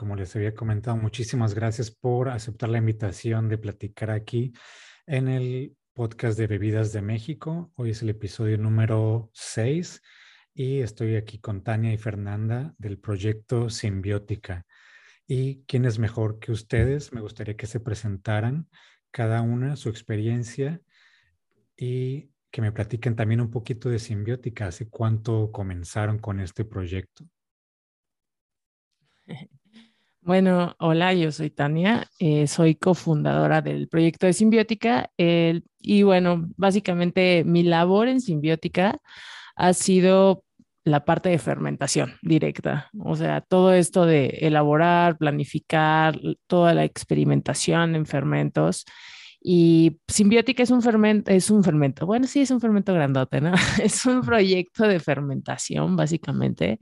como les había comentado, muchísimas gracias por aceptar la invitación de platicar aquí en el podcast de Bebidas de México. Hoy es el episodio número 6 y estoy aquí con Tania y Fernanda del proyecto Simbiótica. ¿Y quién es mejor que ustedes? Me gustaría que se presentaran cada una su experiencia y que me platiquen también un poquito de Simbiótica, hace cuánto comenzaron con este proyecto. Bueno, hola, yo soy Tania, eh, soy cofundadora del proyecto de Simbiótica y bueno, básicamente mi labor en Simbiótica ha sido la parte de fermentación directa, o sea, todo esto de elaborar, planificar, toda la experimentación en fermentos y Simbiótica es un fermento, es un fermento, bueno, sí, es un fermento grandote, ¿no? Es un proyecto de fermentación, básicamente,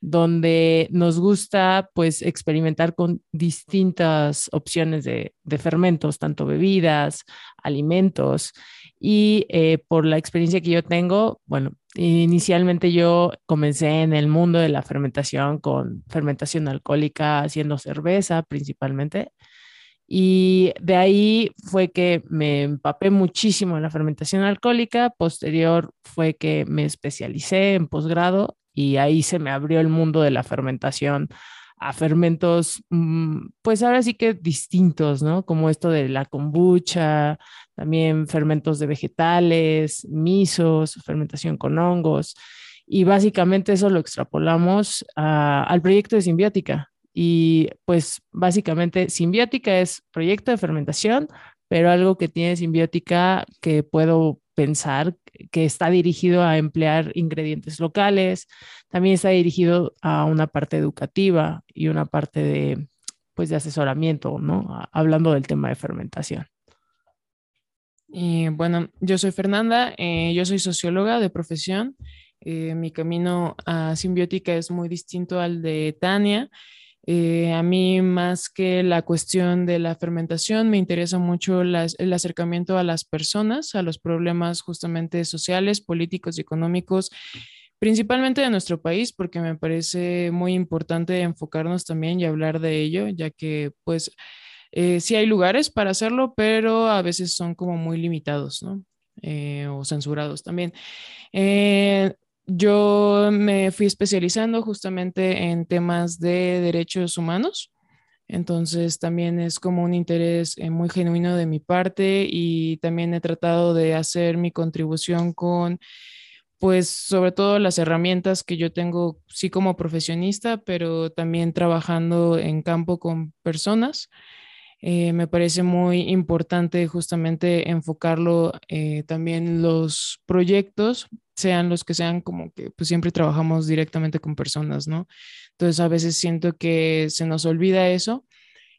donde nos gusta, pues, experimentar con distintas opciones de, de fermentos, tanto bebidas, alimentos. Y eh, por la experiencia que yo tengo, bueno, inicialmente yo comencé en el mundo de la fermentación con fermentación alcohólica, haciendo cerveza principalmente. Y de ahí fue que me empapé muchísimo en la fermentación alcohólica. Posterior fue que me especialicé en posgrado y ahí se me abrió el mundo de la fermentación a fermentos, mm, pues ahora sí que distintos, ¿no? Como esto de la kombucha, también fermentos de vegetales, misos, fermentación con hongos. Y básicamente eso lo extrapolamos al proyecto de simbiótica, y pues básicamente simbiótica es proyecto de fermentación, pero algo que tiene simbiótica que puedo pensar que está dirigido a emplear ingredientes locales, también está dirigido a una parte educativa y una parte de pues de asesoramiento, ¿no? Hablando del tema de fermentación. Y bueno, yo soy Fernanda, eh, yo soy socióloga de profesión. Eh, mi camino a simbiótica es muy distinto al de Tania. Eh, a mí, más que la cuestión de la fermentación, me interesa mucho el acercamiento a las personas, a los problemas justamente sociales, políticos y económicos, principalmente de nuestro país, porque me parece muy importante enfocarnos también y hablar de ello, ya que pues eh, sí hay lugares para hacerlo, pero a veces son como muy limitados, ¿no? Eh, o censurados también. Yo me fui especializando justamente en temas de derechos humanos. Entonces también es como un interés eh, muy genuino de mi parte y también he tratado de hacer mi contribución con, pues sobre todo las herramientas que yo tengo, sí como profesionista, pero también trabajando en campo con personas. Eh, me parece muy importante justamente enfocarlo eh, también los proyectos sean los que sean, como que pues siempre trabajamos directamente con personas, ¿no? Entonces a veces siento que se nos olvida eso.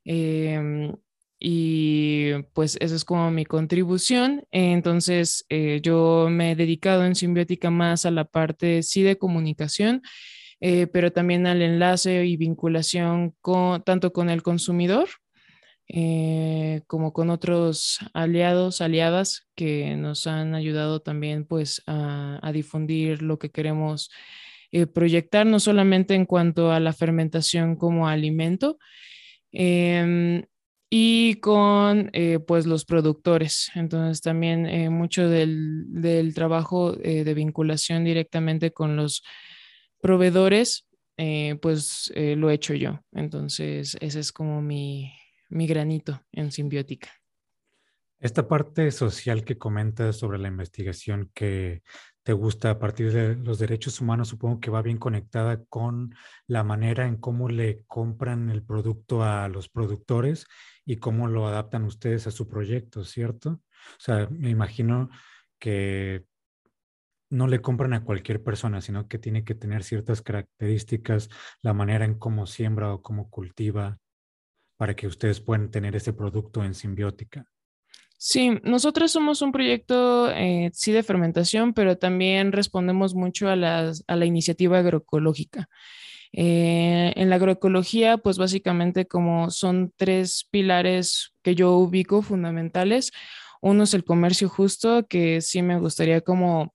Em, y pues esa es como mi contribución. Entonces eh, yo me he dedicado en Simbiótica más a la parte sí de comunicación, eh, pero también al enlace y vinculación con, tanto con el consumidor eh, como con otros aliados, aliadas que nos han ayudado también pues a, difundir lo que queremos eh, proyectar, no solamente en cuanto a la fermentación como alimento, em, y con eh, pues los productores. Entonces también mucho del, del trabajo de vinculación directamente con los proveedores, pues lo he hecho yo. Entonces ese es como mi, mi granito en simbiótica. Esta parte social que comentas sobre la investigación que te gusta a partir de los derechos humanos, supongo que va bien conectada con la manera en cómo le compran el producto a los productores y cómo lo adaptan ustedes a su proyecto, ¿cierto? O sea, me imagino que no le compran a cualquier persona, sino que tiene que tener ciertas características, la manera en cómo siembra o cómo cultiva para que ustedes puedan tener ese producto en simbiótica? Sí, nosotros somos un proyecto, eh, sí, de fermentación, pero también respondemos mucho a, la iniciativa agroecológica. Eh, en la agroecología, pues básicamente como son tres pilares que yo ubico fundamentales. Uno es el comercio justo, que sí me gustaría como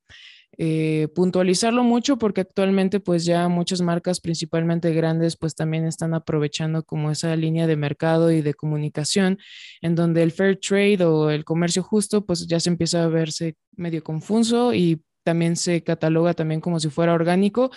eh, puntualizarlo mucho porque actualmente pues ya muchas marcas principalmente grandes pues también están aprovechando como esa línea de mercado y de comunicación en donde el fair trade o el comercio justo pues ya se empieza a verse medio confuso y también se cataloga también como si fuera orgánico.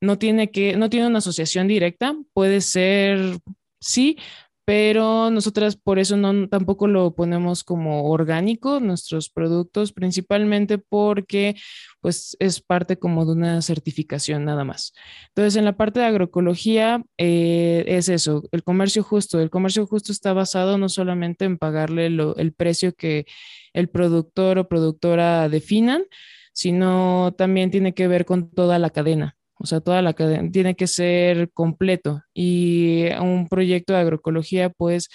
No tiene que, no tiene una asociación directa, puede ser sí, pero nosotras por eso no tampoco lo ponemos como orgánico nuestros productos, principalmente porque pues es parte como de una certificación nada más. Entonces, en la parte de agroecología eh, es eso, el comercio justo. El comercio justo está basado no solamente en pagarle el precio que el productor o productora definan, sino también tiene que ver con toda la cadena. O sea, toda la cadena tiene que ser completo. Y un proyecto de agroecología, pues,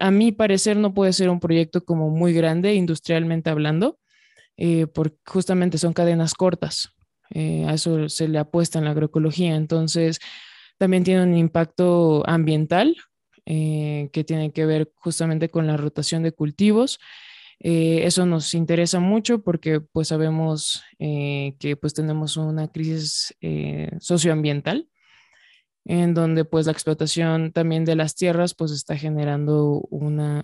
a mi parecer, no puede ser un proyecto como muy grande, industrialmente hablando, eh, porque justamente son cadenas cortas. Eh, a eso se le apuesta en la agroecología. Entonces, también tiene un impacto ambiental eh, que tiene que ver justamente con la rotación de cultivos eh, eso nos interesa mucho porque pues sabemos eh, que pues tenemos una crisis eh, socioambiental en donde pues la explotación también de las tierras pues está generando una,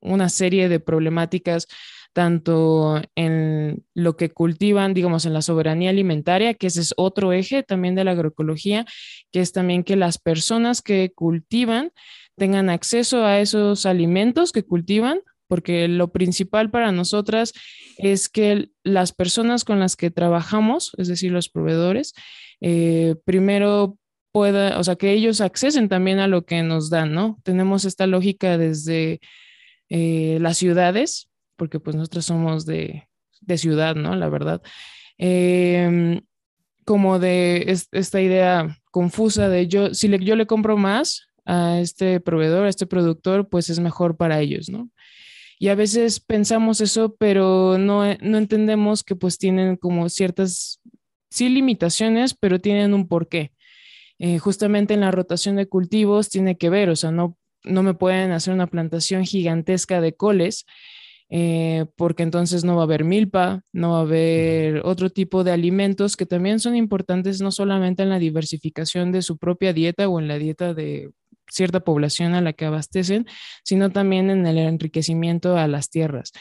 una serie de problemáticas tanto en lo que cultivan, digamos, en la soberanía alimentaria, que ese es otro eje también de la agroecología, que es también que las personas que cultivan tengan acceso a esos alimentos que cultivan porque lo principal para nosotras es que las personas con las que trabajamos, es decir, los proveedores, eh, primero pueda, o sea, que ellos accesen también a lo que nos dan, ¿no? Tenemos esta lógica desde eh, las ciudades, porque pues nosotros somos de, ciudad, ¿no? La verdad. Em, como de esta idea confusa de yo, si yo le compro más a este proveedor, a este productor, pues es mejor para ellos, ¿no? Y a veces pensamos eso, pero no, entendemos que pues tienen como ciertas, sí limitaciones, pero tienen un porqué. Eh, justamente en la rotación de cultivos tiene que ver, o sea, no, no me pueden hacer una plantación gigantesca de coles, eh, porque entonces no va a haber milpa, no va a haber otro tipo de alimentos que también son importantes no solamente en la diversificación de su propia dieta o en la dieta de cierta población a la que abastecen, sino también en el enriquecimiento a las tierras.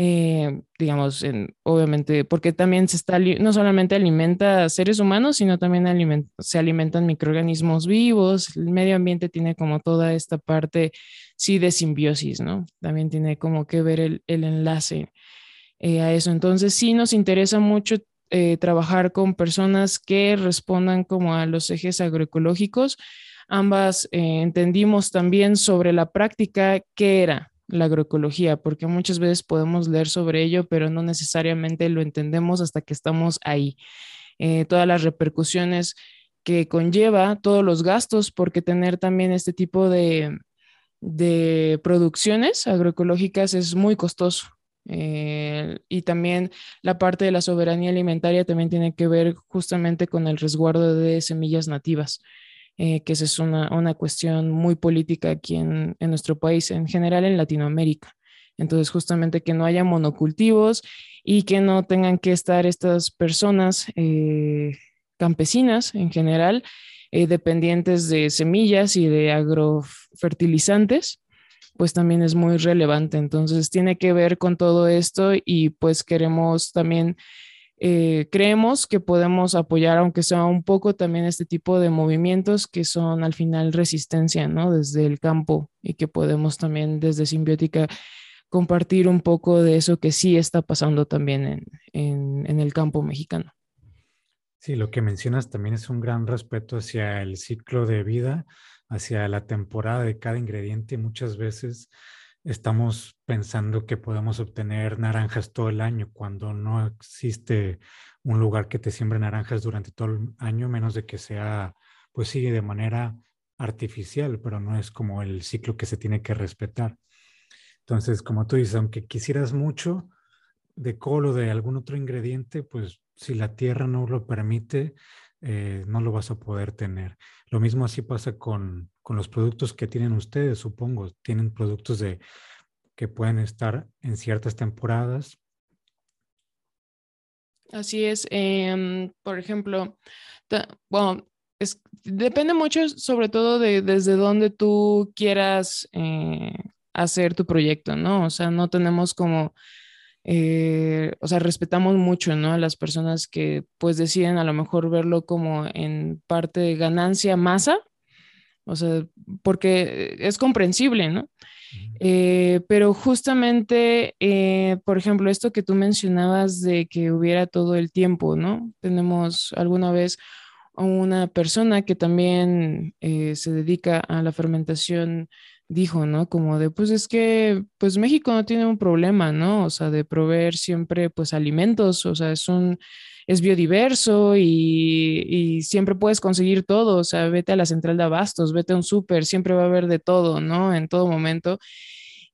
Eh, digamos, obviamente, porque también se está, no solamente alimenta a seres humanos, sino también se alimentan microorganismos vivos, el medio ambiente tiene como toda esta parte, sí, de simbiosis, ¿no? También tiene como que ver el, enlace eh, a eso. Entonces, sí nos interesa mucho eh, trabajar con personas que respondan como a los ejes agroecológicos, Ambas eh, entendimos también sobre la práctica qué era la agroecología, porque muchas veces podemos leer sobre ello, pero no necesariamente lo entendemos hasta que estamos ahí. Eh, todas las repercusiones que conlleva, todos los gastos, porque tener también este tipo de, producciones agroecológicas es muy costoso. Eh, y también la parte de la soberanía alimentaria también tiene que ver justamente con el resguardo de semillas nativas. Eh, que esa es una, una, cuestión muy política aquí en, en, nuestro país, en general en Latinoamérica. Entonces, justamente que no haya monocultivos y que no tengan que estar estas personas eh, campesinas en general, eh, dependientes de semillas y de agrofertilizantes, pues también es muy relevante. Entonces, tiene que ver con todo esto y pues queremos también eh, creemos que podemos apoyar, aunque sea un poco, también este tipo de movimientos que son al final resistencia, ¿no? Desde el campo y que podemos también desde Simbiótica compartir un poco de eso que sí está pasando también en, en el campo mexicano. Sí, lo que mencionas también es un gran respeto hacia el ciclo de vida, hacia la temporada de cada ingrediente. Muchas veces estamos pensando que podemos obtener naranjas todo el año cuando no existe un lugar que te siembre naranjas durante todo el año, menos de que sea, pues sigue de manera artificial, pero no es como el ciclo que se tiene que respetar. Entonces, como tú dices, aunque quisieras mucho de colo de algún otro ingrediente, pues si la tierra no lo permite, eh, no lo vas a poder tener. Lo mismo así pasa con, con los productos que tienen ustedes, supongo. Tienen productos de, que pueden estar en ciertas temporadas Así es. Em, por ejemplo, bueno, depende mucho sobre todo de desde dónde tú quieras eh, hacer tu proyecto, ¿no? O sea, no tenemos como, eh, o sea, respetamos mucho, ¿no? A las personas que pues deciden a lo mejor verlo como en parte de ganancia masa, o sea, porque es comprensible, ¿no? Eh, pero justamente, por ejemplo, esto que tú mencionabas de que hubiera todo el tiempo, ¿no? Tenemos alguna vez una persona que también eh, se dedica a la fermentación dijo, ¿no? Como de, pues es que, pues México no tiene un problema, ¿no? O sea, de proveer siempre, pues, alimentos, o sea, es un, es biodiverso y, y siempre puedes conseguir todo, o sea, vete a la central de abastos, vete a un súper, siempre va a haber de todo, ¿no? En todo momento.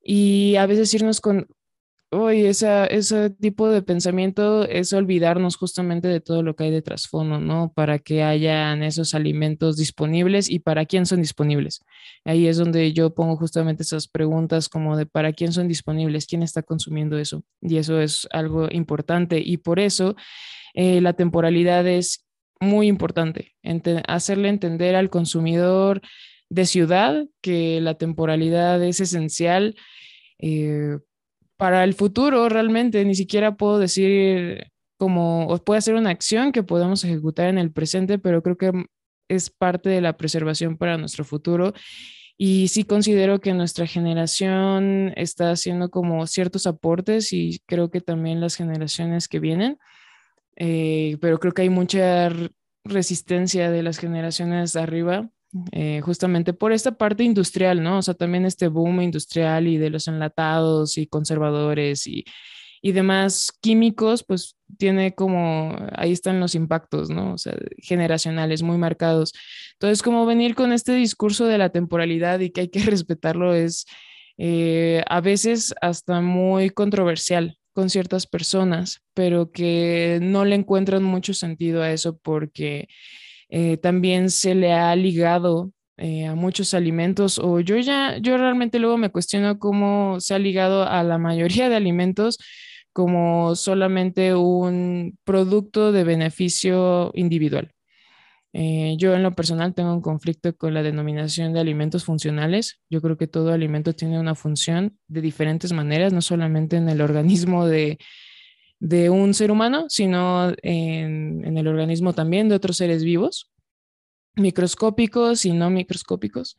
Y a veces irnos con, Oye, ese tipo de pensamiento es olvidarnos justamente de todo lo que hay de trasfondo, ¿no? Para que hayan esos alimentos disponibles y para quién son disponibles. Ahí es donde yo pongo justamente esas preguntas como de para quién son disponibles, quién está consumiendo eso. Y eso es algo importante y por eso eh, la temporalidad es muy importante, hacerle entender al consumidor de ciudad que la temporalidad es esencial. Eh, para el futuro realmente, ni siquiera puedo decir como, puede ser una acción que podemos ejecutar en el presente, pero creo que es parte de la preservación para nuestro futuro. Y sí considero que nuestra generación está haciendo como ciertos aportes y creo que también las generaciones que vienen, eh, pero creo que hay mucha resistencia de las generaciones arriba eh, justamente por esta parte industrial, ¿no? O sea, también este boom industrial y de los enlatados y conservadores y, y demás químicos, pues tiene como, ahí están los impactos, ¿no? O sea, generacionales muy marcados. Entonces, como venir con este discurso de la temporalidad y que hay que respetarlo es eh, a veces hasta muy controversial con ciertas personas, pero que no le encuentran mucho sentido a eso porque eh, también se le ha ligado eh, a muchos alimentos o yo ya, yo realmente luego me cuestiono cómo se ha ligado a la mayoría de alimentos como solamente un producto de beneficio individual. Eh, yo en lo personal tengo un conflicto con la denominación de alimentos funcionales. Yo creo que todo alimento tiene una función de diferentes maneras, no solamente en el organismo de, de un ser humano, sino en, el organismo también de otros seres vivos, microscópicos y no microscópicos.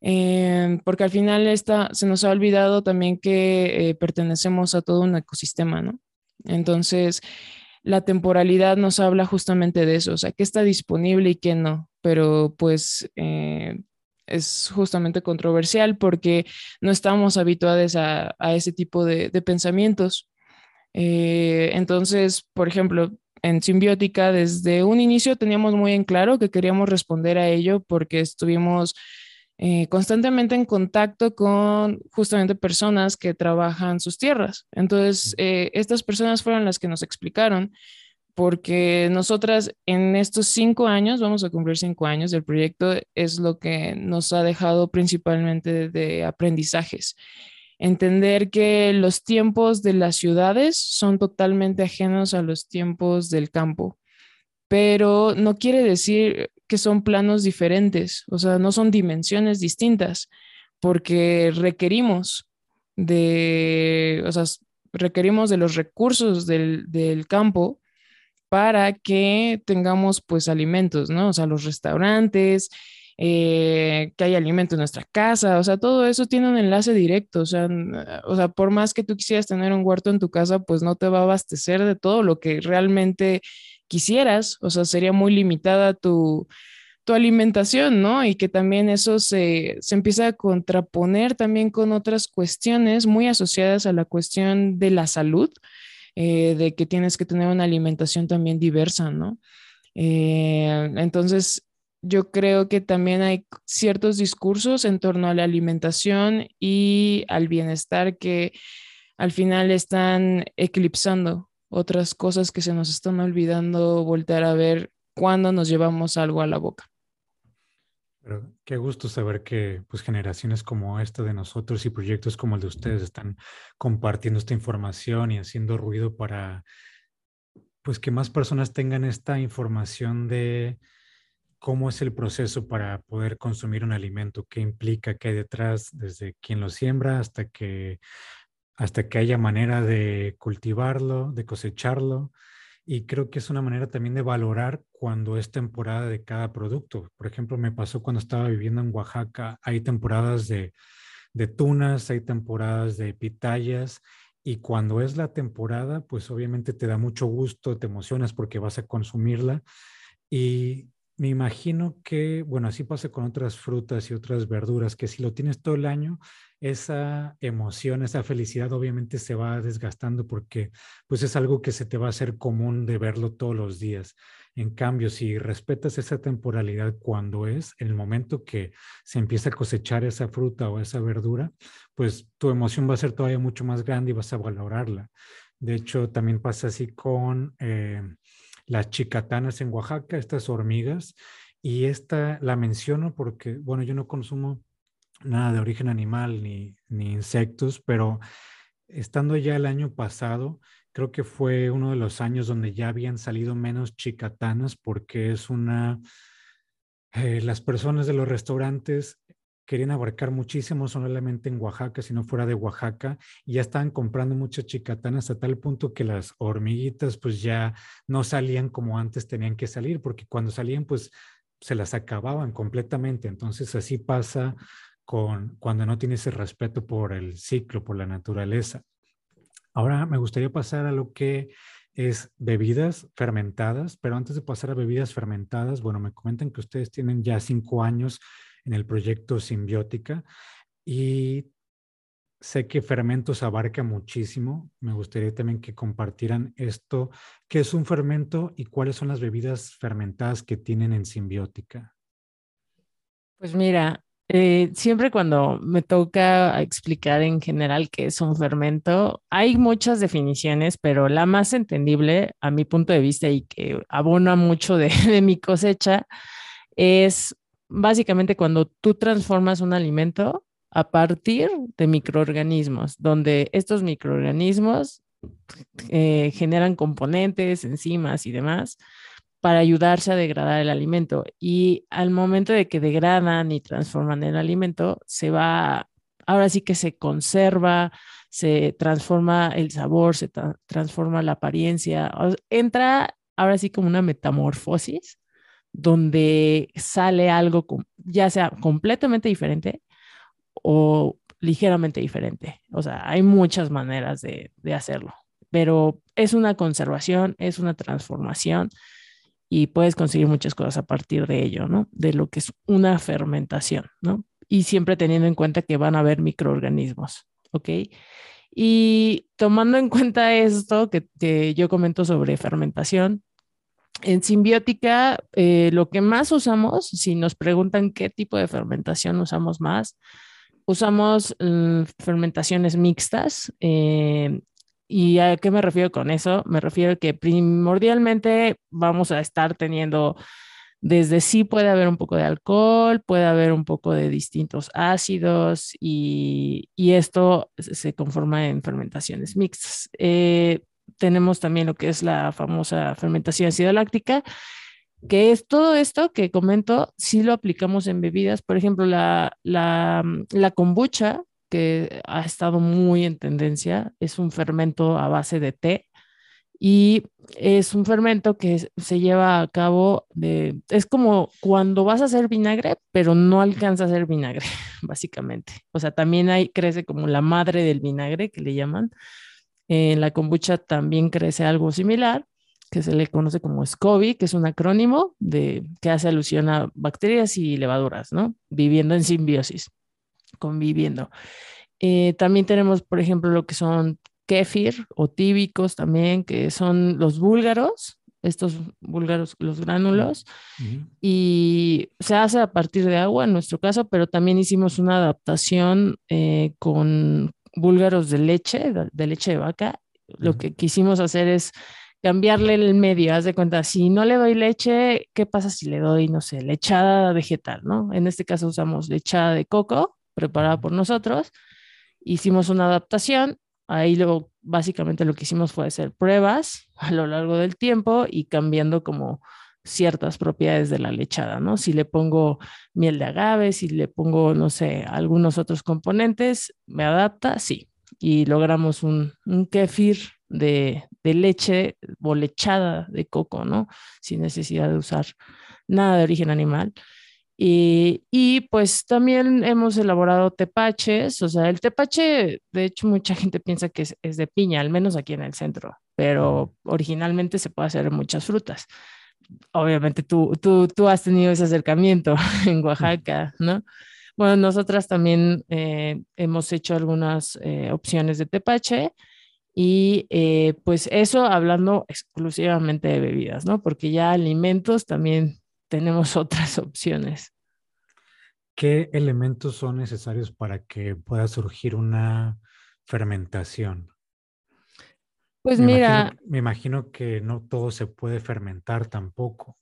Eh, porque al final esta, se nos ha olvidado también que eh, pertenecemos a todo un ecosistema, ¿no? Entonces, la temporalidad nos habla justamente de eso, o sea, qué está disponible y qué no, pero pues eh, es justamente controversial porque no estamos habituados a, ese tipo de pensamientos. Eh, entonces, por ejemplo, en Simbiótica, desde un inicio teníamos muy en claro que queríamos responder a ello porque estuvimos eh, constantemente en contacto con justamente personas que trabajan sus tierras. Entonces, eh, estas personas fueron las que nos explicaron porque nosotras en estos cinco años, vamos a cumplir cinco años del proyecto, es lo que nos ha dejado principalmente de aprendizajes entender que los tiempos de las ciudades son totalmente ajenos a los tiempos del campo, pero no quiere decir que son planos diferentes, o sea, no son dimensiones distintas, porque requerimos de, o sea, requerimos de los recursos del, del campo para que tengamos pues alimentos, ¿no? O sea, los restaurantes, eh, que hay alimento en nuestra casa, o sea, todo eso tiene un enlace directo, o sea, o sea, por más que tú quisieras tener un huerto en tu casa, pues no te va a abastecer de todo lo que realmente quisieras, o sea, sería muy limitada tu, tu alimentación, ¿no? Y que también eso se, se, empieza a contraponer también con otras cuestiones muy asociadas a la cuestión de la salud, eh, de que tienes que tener una alimentación también diversa, ¿no? Eh, entonces, yo creo que también hay ciertos discursos en torno a la alimentación y al bienestar que al final están eclipsando otras cosas que se nos están olvidando voltear a ver cuando nos llevamos algo a la boca. Pero qué gusto saber que pues generaciones como esta de nosotros y proyectos como el de ustedes están compartiendo esta información y haciendo ruido para pues que más personas tengan esta información de cómo es el proceso para poder consumir un alimento, qué implica, qué hay detrás, desde quien lo siembra hasta que, hasta que haya manera de cultivarlo, de cosecharlo. Y creo que es una manera también de valorar cuando es temporada de cada producto. Por ejemplo, me pasó cuando estaba viviendo en Oaxaca, hay temporadas de, de tunas, hay temporadas de pitayas y cuando es la temporada, pues obviamente te da mucho gusto, te emocionas porque vas a consumirla. Y me imagino que, bueno, así pasa con otras frutas y otras verduras, que si lo tienes todo el año, esa emoción, esa felicidad obviamente se va desgastando porque pues es algo que se te va a hacer común de verlo todos los días. En cambio, si respetas esa temporalidad cuando es, el momento que se empieza a cosechar esa fruta o esa verdura, pues tu emoción va a ser todavía mucho más grande y vas a valorarla. De hecho, también pasa así con... Eh, las chicatanas en Oaxaca, estas hormigas. Y esta la menciono porque, bueno, yo no consumo nada de origen animal ni, ni insectos, pero estando ya el año pasado, creo que fue uno de los años donde ya habían salido menos chicatanas porque es una... Eh, las personas de los restaurantes querían abarcar muchísimo, solamente en Oaxaca, si no fuera de Oaxaca, y ya estaban comprando muchas chicatanas a tal punto que las hormiguitas pues ya no salían como antes tenían que salir, porque cuando salían pues se las acababan completamente. Entonces así pasa con cuando no tienes el respeto por el ciclo, por la naturaleza. Ahora me gustaría pasar a lo que es bebidas fermentadas, pero antes de pasar a bebidas fermentadas, bueno, me comentan que ustedes tienen ya cinco años en el proyecto Simbiótica y sé que fermentos abarca muchísimo. Me gustaría también que compartieran esto, qué es un fermento y cuáles son las bebidas fermentadas que tienen en Simbiótica. Pues mira, eh, siempre cuando me toca explicar en general qué es un fermento, hay muchas definiciones, pero la más entendible a mi punto de vista y que abona mucho de, de mi cosecha es básicamente cuando tú transformas un alimento a partir de microorganismos, donde estos microorganismos eh, generan componentes, enzimas y demás para ayudarse a degradar el alimento. Y al momento de que degradan y transforman el alimento, se va, ahora sí que se conserva, se transforma el sabor, se transforma la apariencia, entra ahora sí como una metamorfosis donde sale algo ya sea completamente diferente o ligeramente diferente. O sea, hay muchas maneras de, hacerlo, pero es una conservación, es una transformación y puedes conseguir muchas cosas a partir de ello, ¿no? De lo que es una fermentación, ¿no? Y siempre teniendo en cuenta que van a haber microorganismos, ¿ok? Y tomando en cuenta esto que, que yo comento sobre fermentación, en simbiótica, eh, lo que más usamos, si nos preguntan qué tipo de fermentación usamos más, usamos mm, fermentaciones mixtas. Eh, ¿Y a qué me refiero con eso? Me refiero que primordialmente vamos a estar teniendo desde sí puede haber un poco de alcohol, puede haber un poco de distintos ácidos y, esto se conforma en fermentaciones mixtas. Eh, tenemos también lo que es la famosa fermentación ácido láctica, que es todo esto que comento, si lo aplicamos en bebidas, por ejemplo, la, la, la kombucha, que ha estado muy en tendencia, es un fermento a base de té y es un fermento que se lleva a cabo de, es como cuando vas a hacer vinagre, pero no alcanza a hacer vinagre, básicamente. O sea, también ahí crece como la madre del vinagre, que le llaman, en la kombucha también crece algo similar, que se le conoce como SCOBY, que es un acrónimo de, que hace alusión a bacterias y levaduras, ¿no? Viviendo en simbiosis, conviviendo. Eh, también tenemos, por ejemplo, lo que son kéfir o tíbicos también, que son los búlgaros, estos búlgaros, los gránulos, y se hace a partir de agua en nuestro caso, pero también hicimos una adaptación eh, con búlgaros de leche, de leche de vaca. Lo que quisimos hacer es cambiarle el medio. Haz de cuenta, si no le doy leche, ¿qué pasa si le doy, no sé, lechada vegetal, ¿no? En este caso usamos lechada de coco preparada por nosotros. Hicimos una adaptación Ahí lo, básicamente lo que hicimos fue hacer pruebas a lo largo del tiempo y cambiando como ciertas propiedades de la lechada, ¿no? Si le pongo miel de agave, si le pongo, no sé, algunos otros componentes, ¿me adapta? Sí. Y logramos un, kefir de, leche o lechada de coco, ¿no? Sin necesidad de usar nada de origen animal. Y, pues también hemos elaborado tepaches, o sea, el tepache, de hecho, mucha gente piensa que es, de piña, al menos aquí en el centro, pero originalmente se puede hacer muchas frutas. Obviamente tú, tú, tú has tenido ese acercamiento en Oaxaca, ¿no? Bueno, nosotras también eh, hemos hecho algunas eh, opciones de tepache y eh, pues eso hablando exclusivamente de bebidas, ¿no? Porque ya alimentos también tenemos otras opciones. ¿Qué elementos son necesarios para que pueda surgir una fermentación? Pues me mira, imagino, me imagino que no todo se puede fermentar tampoco.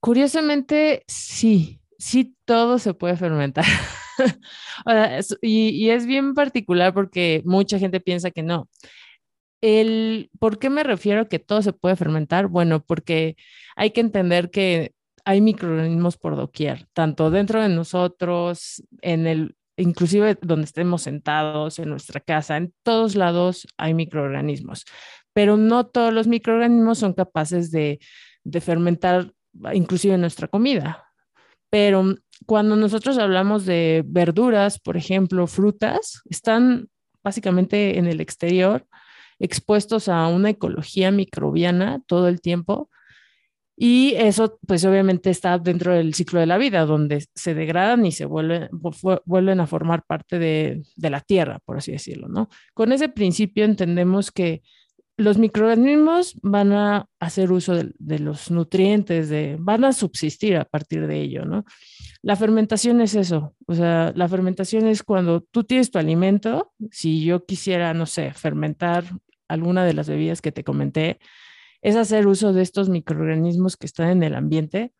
Curiosamente, sí, sí todo se puede fermentar. y, y, es bien particular porque mucha gente piensa que no. El, ¿Por qué me refiero a que todo se puede fermentar? Bueno, porque hay que entender que hay microorganismos por doquier, tanto dentro de nosotros, en el, inclusive donde estemos sentados, en nuestra casa, en todos lados hay microorganismos, pero no todos los microorganismos son capaces de, de fermentar inclusive nuestra comida. Pero cuando nosotros hablamos de verduras, por ejemplo, frutas, están básicamente en el exterior, expuestos a una ecología microbiana todo el tiempo y eso, pues obviamente está dentro del ciclo de la vida, donde se degradan y se vuelven, vuelven a formar parte de, de, la tierra, por así decirlo, ¿no? Con ese principio entendemos que los microorganismos van a hacer uso de, los nutrientes, de, van a subsistir a partir de ello, ¿no? La fermentación es eso, o sea, la fermentación es cuando tú tienes tu alimento, si yo quisiera, no sé, fermentar alguna de las bebidas que te comenté, es hacer uso de estos microorganismos que están en el ambiente.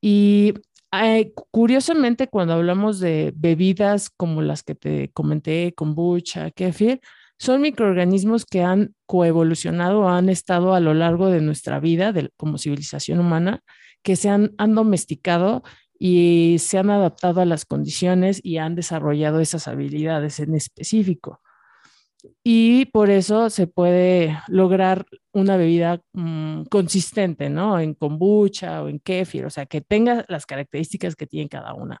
Y eh, curiosamente, cuando hablamos de bebidas como las que te comenté, kombucha, kefir, son microorganismos que han coevolucionado, han estado a lo largo de nuestra vida de, como civilización humana, que se han, han domesticado y se han adaptado a las condiciones y han desarrollado esas habilidades en específico y por eso se puede lograr una bebida mmm, consistente, ¿no? En kombucha o en kefir, o sea, que tenga las características que tiene cada una.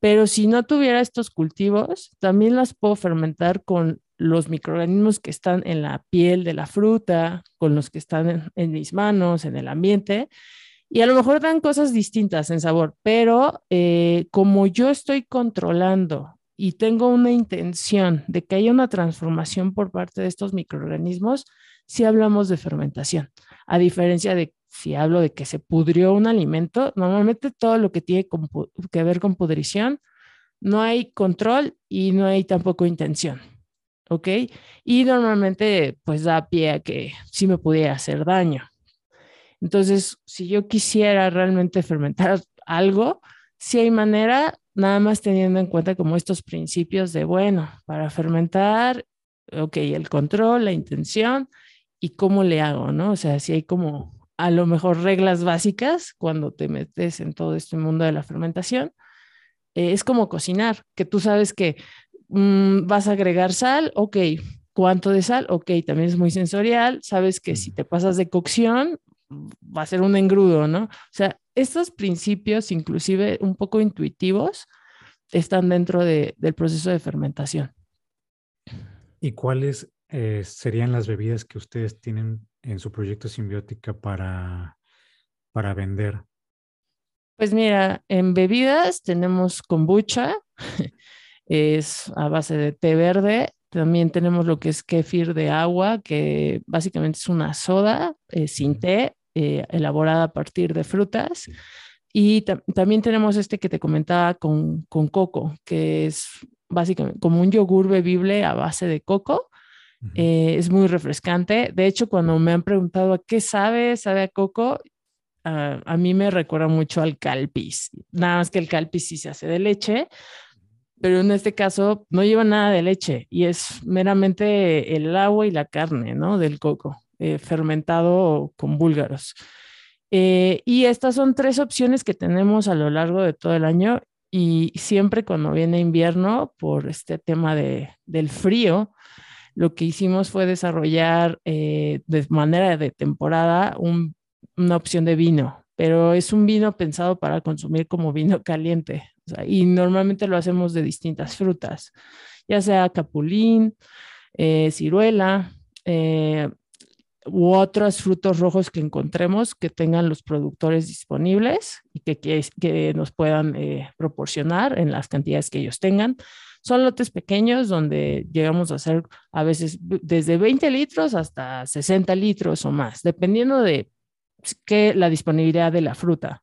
Pero si no tuviera estos cultivos, también las puedo fermentar con los microorganismos que están en la piel de la fruta, con los que están en, en mis manos, en el ambiente, y a lo mejor dan cosas distintas en sabor, pero eh, como yo estoy controlando y tengo una intención de que haya una transformación por parte de estos microorganismos, si hablamos de fermentación. A diferencia de si hablo de que se pudrió un alimento, normalmente todo lo que tiene que ver con pudrición, no hay control y no hay tampoco intención. ¿Ok? Y normalmente pues da pie a que sí me pudiera hacer daño. Entonces, si yo quisiera realmente fermentar algo, si hay manera, nada más teniendo en cuenta como estos principios de, bueno, para fermentar, ok, el control, la intención y cómo le hago, ¿no? O sea, si hay como a lo mejor reglas básicas cuando te metes en todo este mundo de la fermentación, eh, es como cocinar, que tú sabes que mmm, vas a agregar sal, ok, ¿cuánto de sal? Ok, también es muy sensorial, sabes que si te pasas de cocción, va a ser un engrudo, ¿no? O sea, estos principios, inclusive un poco intuitivos, están dentro de, del proceso de fermentación. ¿Y cuáles eh, serían las bebidas que ustedes tienen en su proyecto Simbiótica para, para vender? Pues mira, en bebidas tenemos kombucha, es a base de té verde. También tenemos lo que es kefir de agua, que básicamente es una soda eh, sin té, eh, elaborada a partir de frutas. Y también tenemos este que te comentaba con, con, coco, que es básicamente como un yogur bebible a base de coco. Uh -huh. eh, es muy refrescante. De hecho, cuando me han preguntado a qué sabe, sabe a coco, uh, a mí me recuerda mucho al calpis. Nada más que el calpis sí se hace de leche. pero en este caso no lleva nada de leche y es meramente el agua y la carne, ¿no? Del coco, eh, fermentado con búlgaros. Eh, y estas son tres opciones que tenemos a lo largo de todo el año y siempre cuando viene invierno, por este tema de, del frío, lo que hicimos fue desarrollar eh, de manera de temporada una opción de vino, pero es un vino pensado para consumir como vino caliente. y normalmente lo hacemos de distintas frutas, ya sea capulín, eh, ciruela, eh, u otros frutos rojos que encontremos que tengan los productores disponibles y que, que, nos puedan eh, proporcionar en las cantidades que ellos tengan. Son lotes pequeños donde llegamos a hacer a veces desde 20 litros hasta 60 litros o más, dependiendo de qué la disponibilidad de la fruta.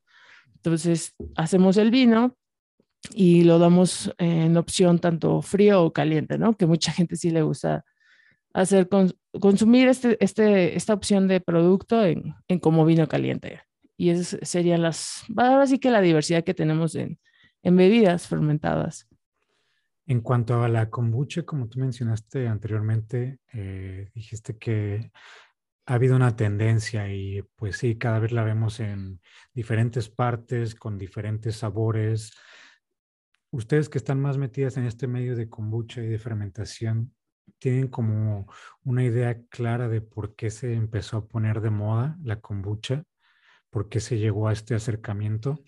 Entonces, hacemos el vino y lo damos en opción tanto frío o caliente, ¿no? Que mucha gente sí le gusta hacer consumir este, este, esta opción de producto en, en como vino caliente. Y esas serían las, ahora sí que la diversidad que tenemos en, en bebidas fermentadas. En cuanto a la kombucha, como tú mencionaste anteriormente, eh, dijiste que ha habido una tendencia y pues sí, cada vez la vemos en diferentes partes, con diferentes sabores. Ustedes que están más metidas en este medio de kombucha y de fermentación, tienen como una idea clara de por qué se empezó a poner de moda la kombucha, por qué se llegó a este acercamiento.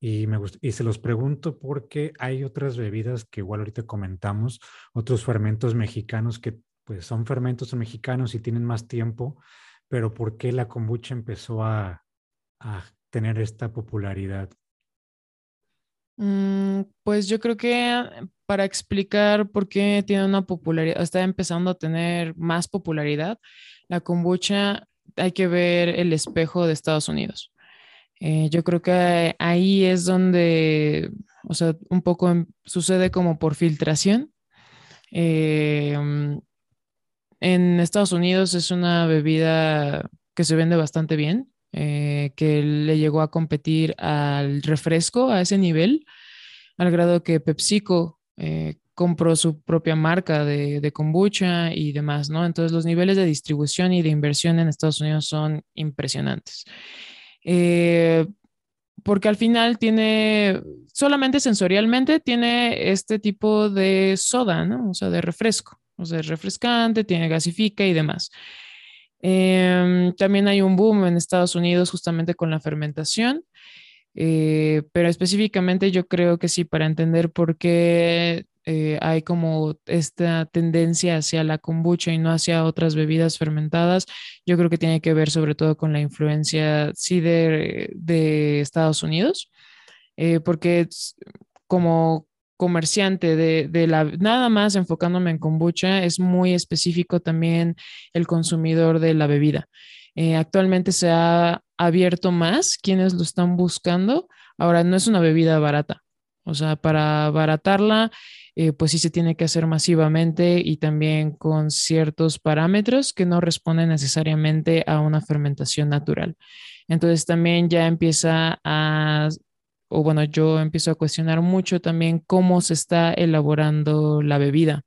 Y, me y se los pregunto porque hay otras bebidas que igual ahorita comentamos, otros fermentos mexicanos que pues son fermentos mexicanos y tienen más tiempo, pero ¿por qué la kombucha empezó a, a tener esta popularidad? Mm, pues yo creo que para explicar por qué tiene una popularidad, está empezando a tener más popularidad, la kombucha hay que ver el espejo de Estados Unidos. Eh, yo creo que ahí es donde, o sea, un poco sucede como por filtración. Eh, en Estados Unidos es una bebida que se vende bastante bien, eh, que le llegó a competir al refresco a ese nivel, al grado que PepsiCo eh, compró su propia marca de, kombucha y demás, ¿no? Entonces los niveles de distribución y de inversión en Estados Unidos son impresionantes. Eh, porque al final tiene, solamente sensorialmente, tiene este tipo de soda, ¿no? O sea, de refresco. O sea, es refrescante, tiene gasifica y demás. Em, también hay un boom en Estados Unidos justamente con la fermentación. Eh, pero específicamente yo creo que sí, para entender por qué eh, hay como esta tendencia hacia la kombucha y no hacia otras bebidas fermentadas, yo creo que tiene que ver sobre todo con la influencia, sí, de, de Estados Unidos, eh, porque como comerciante de, de, la, nada más enfocándome en kombucha, es muy específico también el consumidor de la bebida. Eh, actualmente se ha abierto más quienes lo están buscando. Ahora, no es una bebida barata. O sea, para abaratarla, eh, pues sí se tiene que hacer masivamente y también con ciertos parámetros que no responden necesariamente a una fermentación natural. Entonces también ya empieza a, o bueno, yo empiezo a cuestionar mucho también cómo se está elaborando la bebida.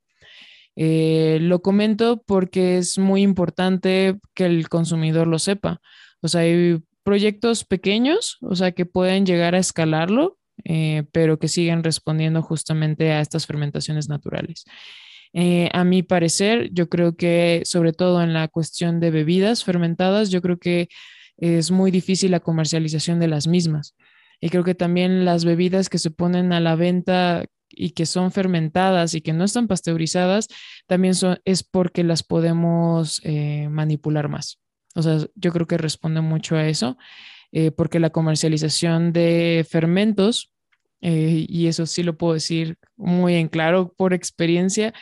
Eh, lo comento porque es muy importante que el consumidor lo sepa. O sea, hay proyectos pequeños, o sea, que pueden llegar a escalarlo, eh, pero que siguen respondiendo justamente a estas fermentaciones naturales. Eh, a mi parecer, yo creo que sobre todo en la cuestión de bebidas fermentadas, yo creo que es muy difícil la comercialización de las mismas. Y creo que también las bebidas que se ponen a la venta y que son fermentadas y que no están pasteurizadas, también es porque las podemos eh, manipular más. O sea, yo creo que responde mucho a eso, eh, porque la comercialización de fermentos, eh, y eso sí lo puedo decir muy en claro por experiencia,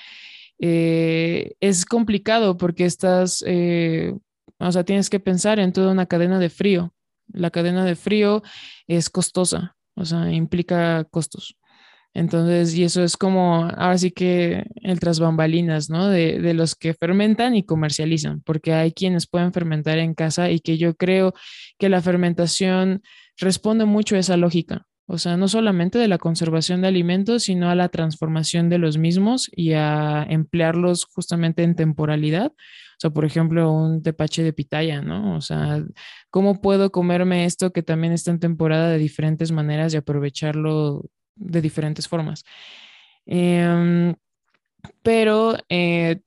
es complicado porque estás, o sea, tienes que pensar en toda una cadena de frío. La cadena de frío es costosa, o sea, implica costos. Entonces, y eso es como, ahora sí que el tras bambalinas, ¿no? De, de, los que fermentan y comercializan, porque hay quienes pueden fermentar en casa y que yo creo que la fermentación responde mucho a esa lógica. O sea, no solamente de la conservación de alimentos, sino a la transformación de los mismos y a emplearlos justamente en temporalidad. O sea, por ejemplo, un tepache de pitaya, ¿no? O sea, ¿cómo puedo comerme esto que también está en temporada de diferentes maneras y aprovecharlo de diferentes formas? Em, pero eh,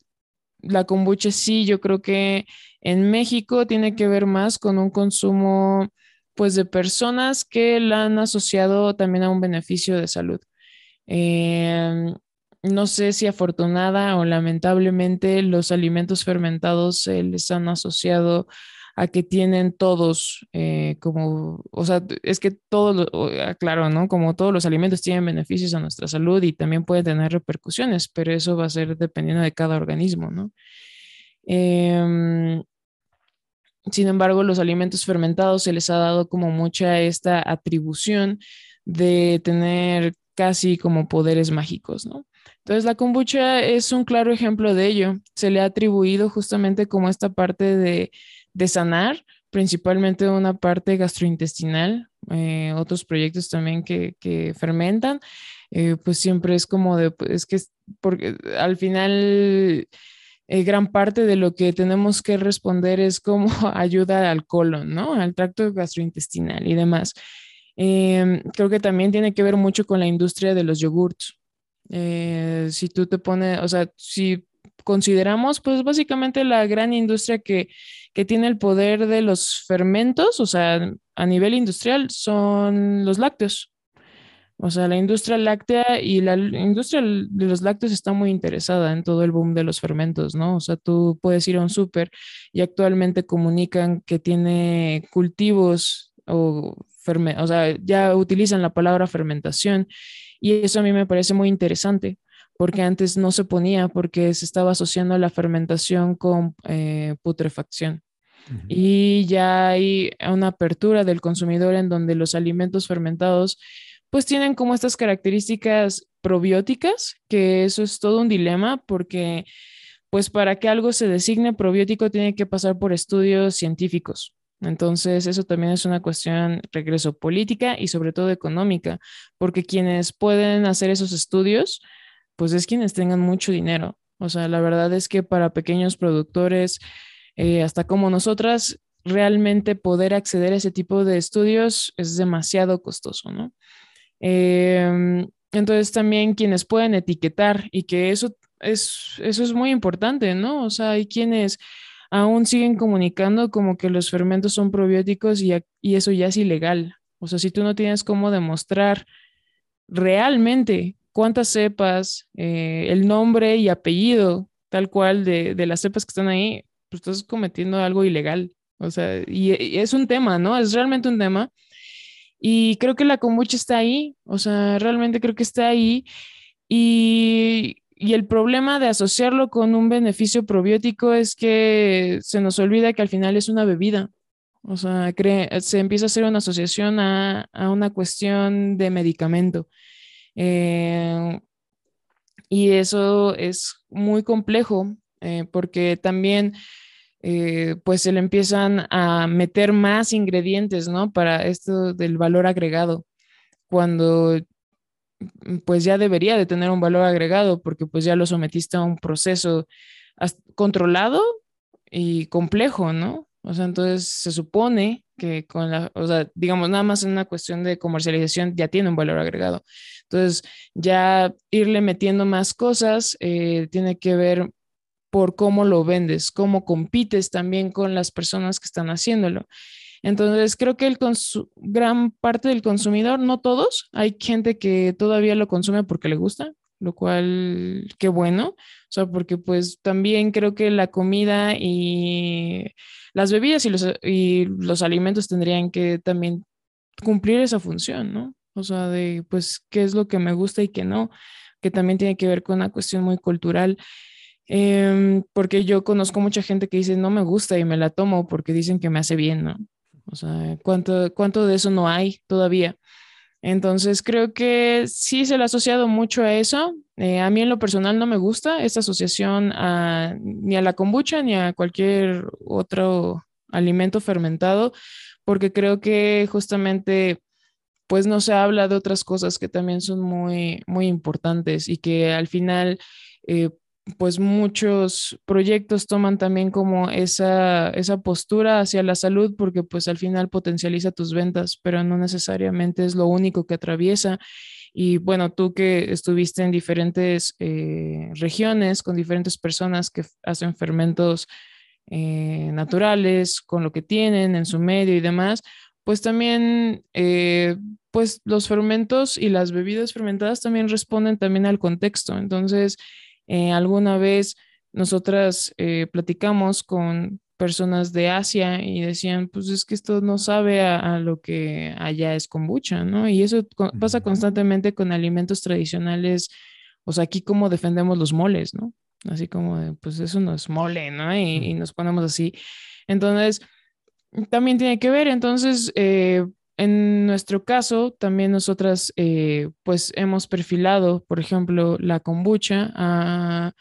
la kombucha sí, yo creo que en México tiene que ver más con un consumo pues de personas que la han asociado también a un beneficio de salud. Em, no sé si afortunada o lamentablemente los alimentos fermentados se les han asociado a que tienen todos, eh, como, o sea, es que todos, ah, claro, ¿no? Como todos los alimentos tienen beneficios a nuestra salud y también pueden tener repercusiones, pero eso va a ser dependiendo de cada organismo, ¿no? Em, sin embargo, los alimentos fermentados se les ha dado como mucha esta atribución de tener casi como poderes mágicos, ¿no? Entonces, la kombucha es un claro ejemplo de ello. Se le ha atribuido justamente como esta parte de, sanar, principalmente una parte gastrointestinal, eh, otros proyectos también que, fermentan, eh, pues siempre es como de, es que porque al final eh, gran parte de lo que tenemos que responder es cómo ayuda al colon, ¿no? Al tracto gastrointestinal y demás. Em, creo que también tiene que ver mucho con la industria de los yogurts. Eh, si tú te pones, o sea, si consideramos, pues básicamente la gran industria que, que tiene el poder de los fermentos, o sea, a nivel industrial, son los lácteos. O sea, la industria láctea y la industria de los lácteos está muy interesada en todo el boom de los fermentos, ¿no? O sea, tú puedes ir a un súper y actualmente comunican que tiene cultivos o, o sea, ya utilizan la palabra fermentación y eso a mí me parece muy interesante porque antes no se ponía porque se estaba asociando la fermentación con eh, putrefacción. Y ya hay una apertura del consumidor en donde los alimentos fermentados pues tienen como estas características probióticas, que eso es todo un dilema porque pues para que algo se designe probiótico tiene que pasar por estudios científicos. Entonces, eso también es una cuestión, regreso, política y sobre todo económica, porque quienes pueden hacer esos estudios, pues es quienes tengan mucho dinero. O sea, la verdad es que para pequeños productores, eh, hasta como nosotras, realmente poder acceder a ese tipo de estudios es demasiado costoso, ¿no? Em, entonces, también quienes pueden etiquetar y que eso es, eso es muy importante, ¿no? O sea, hay quienes aún siguen comunicando como que los fermentos son probióticos y, eso ya es ilegal. O sea, si tú no tienes cómo demostrar realmente cuántas cepas, eh, el nombre y apellido tal cual de, las cepas que están ahí, pues estás cometiendo algo ilegal. O sea, y, y, es un tema, ¿no? Es realmente un tema. Y creo que la kombucha está ahí, o sea, realmente creo que está ahí. Y y el problema de asociarlo con un beneficio probiótico es que se nos olvida que al final es una bebida. O sea, se empieza a hacer una asociación a, una cuestión de medicamento. Eh, y eso es muy complejo eh, porque también eh, pues se le empiezan a meter más ingredientes, ¿no? Para esto del valor agregado. Cuando pues ya debería de tener un valor agregado porque pues ya lo sometiste a un proceso controlado y complejo, ¿no? O sea, entonces se supone que con la, o sea, digamos, nada más en una cuestión de comercialización ya tiene un valor agregado. Entonces, ya irle metiendo más cosas eh, tiene que ver por cómo lo vendes, cómo compites también con las personas que están haciéndolo. Entonces, creo que el gran parte del consumidor, no todos, hay gente que todavía lo consume porque le gusta, lo cual, qué bueno, o sea, porque pues también creo que la comida y las bebidas y los, y los alimentos tendrían que también cumplir esa función, ¿no? O sea, de pues qué es lo que me gusta y qué no, que también tiene que ver con una cuestión muy cultural. Em, porque yo conozco mucha gente que dice no me gusta y me la tomo porque dicen que me hace bien, ¿no? O sea, ¿cuánto, cuánto de eso no hay todavía? Entonces, creo que sí se le ha asociado mucho a eso. Eh, a mí en lo personal no me gusta esta asociación ni a la kombucha ni a cualquier otro alimento fermentado, porque creo que justamente pues no se habla de otras cosas que también son muy, muy importantes y que al final, eh, pues muchos proyectos toman también como esa, esa postura hacia la salud porque pues al final potencializa tus ventas, pero no necesariamente es lo único que atraviesa. Y bueno, tú que estuviste en diferentes eh, regiones con diferentes personas que hacen fermentos eh, naturales, con lo que tienen en su medio y demás, pues también, eh, pues los fermentos y las bebidas fermentadas también responden también al contexto. Entonces, eh, alguna vez nosotras eh, platicamos con personas de Asia y decían, pues es que esto no sabe a, lo que allá es kombucha, ¿no? Y eso pasa constantemente con alimentos tradicionales, o sea, aquí como defendemos los moles, ¿no? Así como, pues eso no es mole, ¿no? y nos ponemos así. Entonces, también tiene que ver. Entonces, eh, en nuestro caso, también nosotras, eh, pues hemos perfilado, por ejemplo, la kombucha a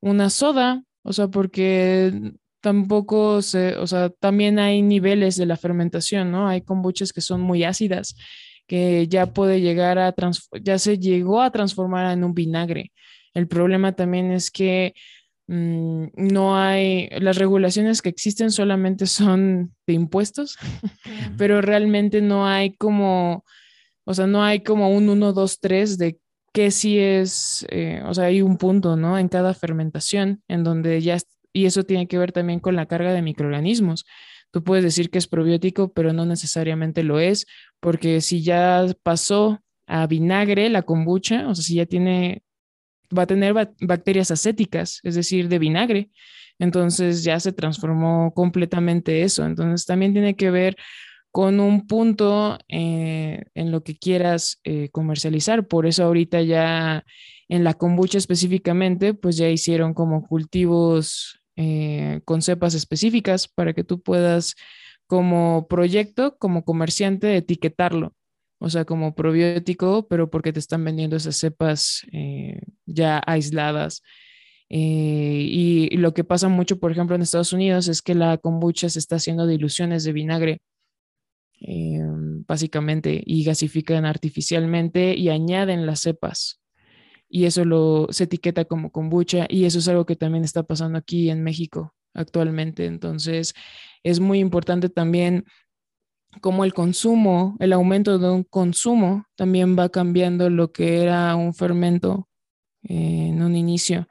una soda, o sea, porque tampoco se, o sea, también hay niveles de la fermentación, ¿no? Hay kombuchas que son muy ácidas, que ya puede llegar a, ya se llegó a transformar en un vinagre. El problema también es que no hay, las regulaciones que existen solamente son de impuestos, pero realmente no hay como, o sea, no hay como un 1, 2, 3 de qué sí es, eh, o sea, hay un punto, ¿no? En cada fermentación, en donde ya, y eso tiene que ver también con la carga de microorganismos. Tú puedes decir que es probiótico, pero no necesariamente lo es, porque si ya pasó a vinagre la kombucha, o sea, si ya tiene va a tener bacterias acéticas, es decir, de vinagre. Entonces ya se transformó completamente eso. Entonces también tiene que ver con un punto eh, en lo que quieras eh, comercializar. Por eso ahorita ya en la kombucha específicamente, pues ya hicieron como cultivos eh, con cepas específicas para que tú puedas como proyecto, como comerciante, etiquetarlo o sea, como probiótico, pero porque te están vendiendo esas cepas eh, ya aisladas. Eh, y, lo que pasa mucho, por ejemplo, en Estados Unidos es que la kombucha se está haciendo diluciones de vinagre, eh, básicamente, y gasifican artificialmente y añaden las cepas. Y eso lo, se etiqueta como kombucha y eso es algo que también está pasando aquí en México actualmente. Entonces, es muy importante también como el consumo, el aumento de un consumo también va cambiando lo que era un fermento eh, en un inicio.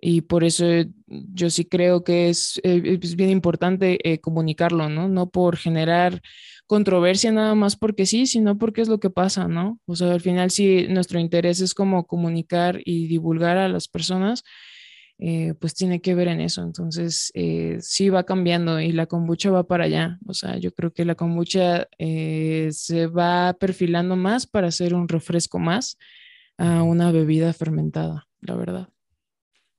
Y por eso yo sí creo que es, eh, bien importante eh, comunicarlo, ¿no? No por generar controversia nada más porque sí, sino porque es lo que pasa, ¿no? O sea, al final sí, nuestro interés es como comunicar y divulgar a las personas, eh, pues tiene que ver en eso. Entonces, eh, sí va cambiando y la kombucha va para allá. O sea, yo creo que la kombucha eh, se va perfilando más para hacer un refresco más a una bebida fermentada, la verdad.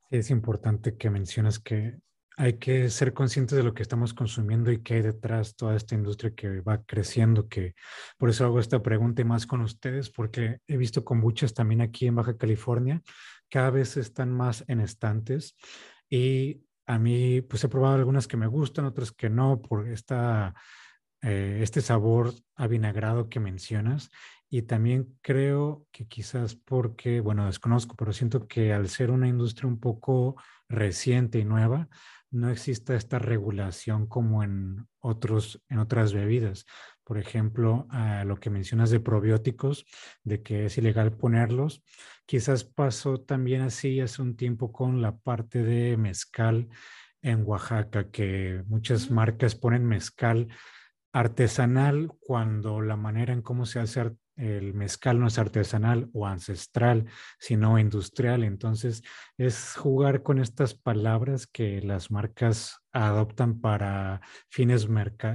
Es importante que mencionas que hay que ser conscientes de lo que estamos consumiendo y que hay detrás toda esta industria que va creciendo, que por eso hago esta pregunta y más con ustedes, porque he visto kombuchas también aquí en Baja California cada vez están más en estantes y a mí pues he probado algunas que me gustan, otras que no, por esta, eh, este sabor avinagrado que mencionas. Y también creo que quizás porque, bueno, desconozco, pero siento que al ser una industria un poco reciente y nueva, no existe esta regulación como en, otros, en otras bebidas. Por ejemplo, lo que mencionas de probióticos, de que es ilegal ponerlos, quizás pasó también así hace un tiempo con la parte de mezcal en Oaxaca, que muchas marcas ponen mezcal artesanal cuando la manera en cómo se hace el mezcal no es artesanal o ancestral, sino industrial. Entonces, es jugar con estas palabras que las marcas adoptan para fines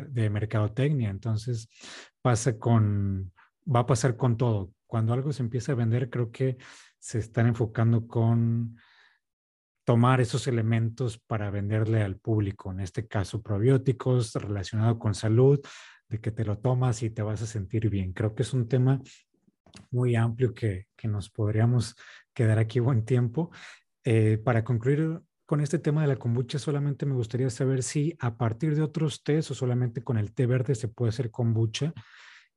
de mercadotecnia. Entonces, pasa con, va a pasar con todo. Cuando algo se empieza a vender, creo que se están enfocando con tomar esos elementos para venderle al público, en este caso probióticos relacionados con salud, que te lo tomas y te vas a sentir bien. Creo que es un tema muy amplio que, que nos podríamos quedar aquí buen tiempo. Eh, para concluir con este tema de la kombucha, solamente me gustaría saber si a partir de otros tés o solamente con el té verde se puede hacer kombucha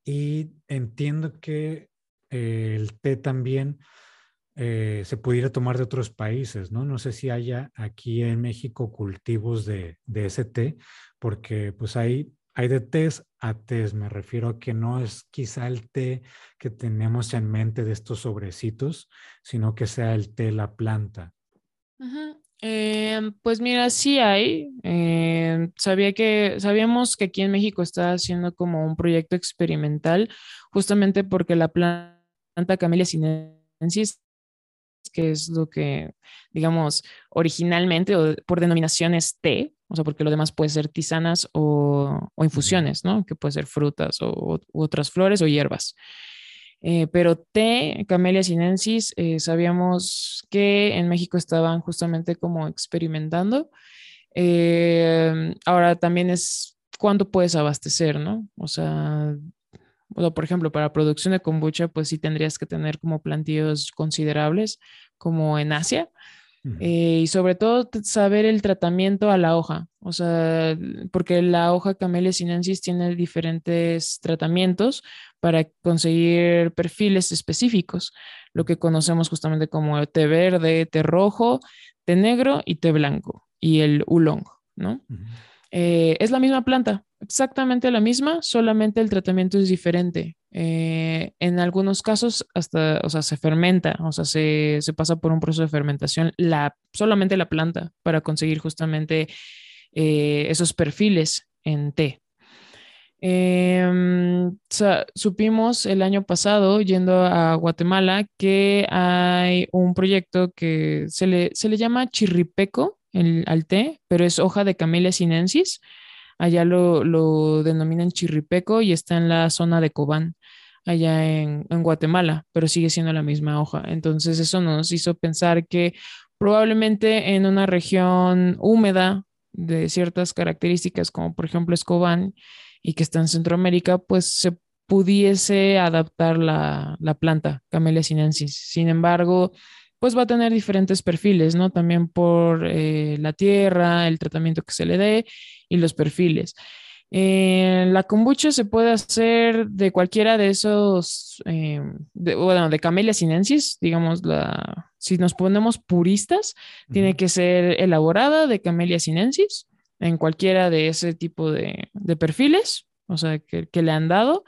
Y entiendo que eh, el té también eh, se pudiera tomar de otros países, ¿no? No sé si haya aquí en México cultivos de, de ese té, porque pues hay, hay de tés a tés, me refiero a que no es quizá el té que tenemos en mente de estos sobrecitos, sino que sea el té, la planta. Em, pues mira, sí hay. Em, sabía que, sabíamos que aquí en México está haciendo como un proyecto experimental, justamente porque la planta Camellia sinensis que es lo que, digamos, originalmente o por denominación es té, o sea, porque lo demás puede ser tisanas o, infusiones, ¿no? Que puede ser frutas o, otras flores o hierbas. Eh, pero té, Camellia sinensis, eh, sabíamos que en México estaban justamente como experimentando. Eh, ahora también es cuánto puedes abastecer, ¿no? O sea, por ejemplo, para producción de kombucha, pues sí tendrías que tener como plantillos considerables, como en Asia. Eh, y sobre todo saber el tratamiento a la hoja, o sea, porque la hoja Camellia sinensis tiene diferentes tratamientos para conseguir perfiles específicos, lo que conocemos justamente como té verde, té rojo, té negro y té blanco, y el oolong, ¿no? Eh, es la misma planta, exactamente la misma, solamente el tratamiento es diferente. Eh, en algunos casos hasta, o sea, se fermenta, o sea, se, pasa por un proceso de fermentación la, solamente la planta para conseguir justamente eh, esos perfiles en té. Em, supimos el año pasado, yendo a Guatemala, que hay un proyecto que se le, se le llama chirripeco el, al té, pero es hoja de Camellia sinensis. Allá lo, denominan chirripeco y está en la zona de Cobán, allá en, Guatemala, pero sigue siendo la misma hoja. Entonces eso nos hizo pensar que probablemente en una región húmeda de ciertas características, como por ejemplo Escobán, y que está en Centroamérica, pues se pudiese adaptar la, la planta Camellia sinensis. Sin embargo, pues va a tener diferentes perfiles, ¿no? También por eh, la tierra, el tratamiento que se le dé y los perfiles. Eh, la kombucha se puede hacer de cualquiera de esos, eh, bueno, de Camellia sinensis, digamos, la, si nos ponemos puristas, tiene que ser elaborada de Camellia sinensis en cualquiera de ese tipo de, perfiles, o sea, que, que le han dado.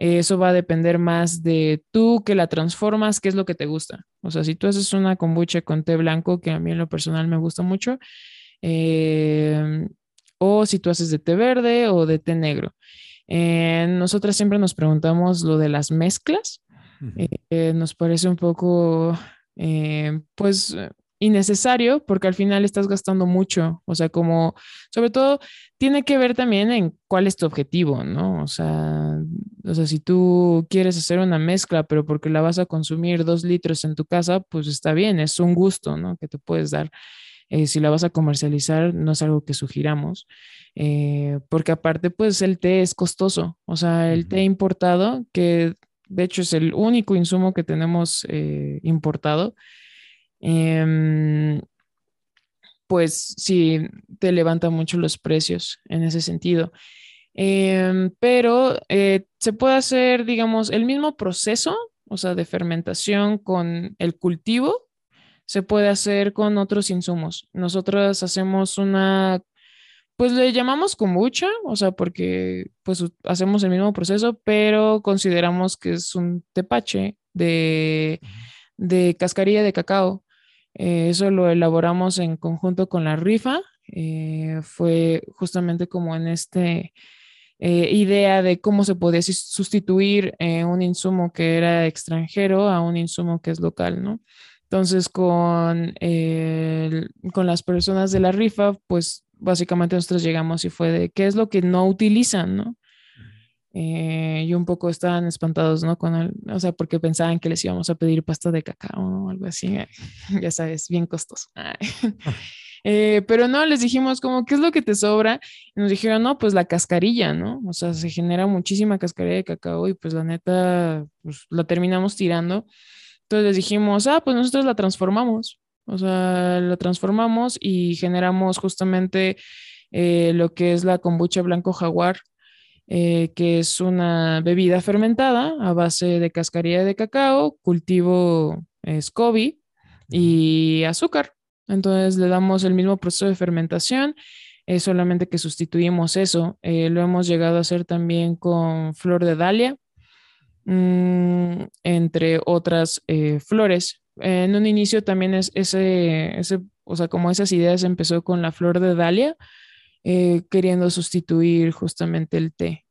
Eso va a depender más de tú que la transformas, qué es lo que te gusta. O sea, si tú haces una kombucha con té blanco, que a mí en lo personal me gusta mucho, eh, o si tú haces de té verde o de té negro. Eh, nosotras siempre nos preguntamos lo de las mezclas. Eh, nos parece un poco, pues, innecesario porque al final estás gastando mucho, o sea, como, sobre todo, tiene que ver también en cuál es tu objetivo, ¿no? O sea, o sea, si tú quieres hacer una mezcla, pero porque la vas a consumir dos litros en tu casa, pues está bien, es un gusto, ¿no? Que te puedes dar. Eh, si la vas a comercializar, no es algo que sugiramos, eh, porque aparte, pues el té es costoso, o sea, el té importado, que de hecho es el único insumo que tenemos eh, importado, Em, pues sí, te levanta mucho los precios en ese sentido. Em, pero eh, se puede hacer, digamos, el mismo proceso, o sea, de fermentación con el cultivo, se puede hacer con otros insumos. Nosotros hacemos una, pues le llamamos kombucha, o sea, porque pues hacemos el mismo proceso, pero consideramos que es un tepache de, de cascarilla de cacao. Eh, eso lo elaboramos en conjunto con la rifa. Eh, fue justamente como en este eh, idea de cómo se podía sustituir un insumo que era extranjero a un insumo que es local, ¿no? Entonces, con, con las personas de la rifa, pues básicamente nosotros llegamos y fue de qué es lo que no utilizan, ¿no? Eh, y un poco estaban espantados, ¿no? Con el, o sea, porque pensaban que les íbamos a pedir pasta de cacao o algo así, ya sabes, bien costoso. Eh, pero no, les dijimos como, ¿qué es lo que te sobra? Y nos dijeron, no, pues la cascarilla, ¿no? O sea, se genera muchísima cascarilla de cacao y pues la neta, pues la terminamos tirando. Entonces les dijimos, ah, pues nosotros la transformamos. O sea, la transformamos y generamos justamente eh, lo que es la kombucha blanco jaguar, eh, que es una bebida fermentada a base de cascarilla de cacao, cultivo SCOBY y azúcar. Entonces le damos el mismo proceso de fermentación, es solamente que sustituimos eso. Eh, lo hemos llegado a hacer también con flor de dalia, mm, entre otras eh, flores. En un inicio también es ese, ese, o sea, como esas ideas empezó con la flor de dalia, eh, queriendo sustituir justamente el té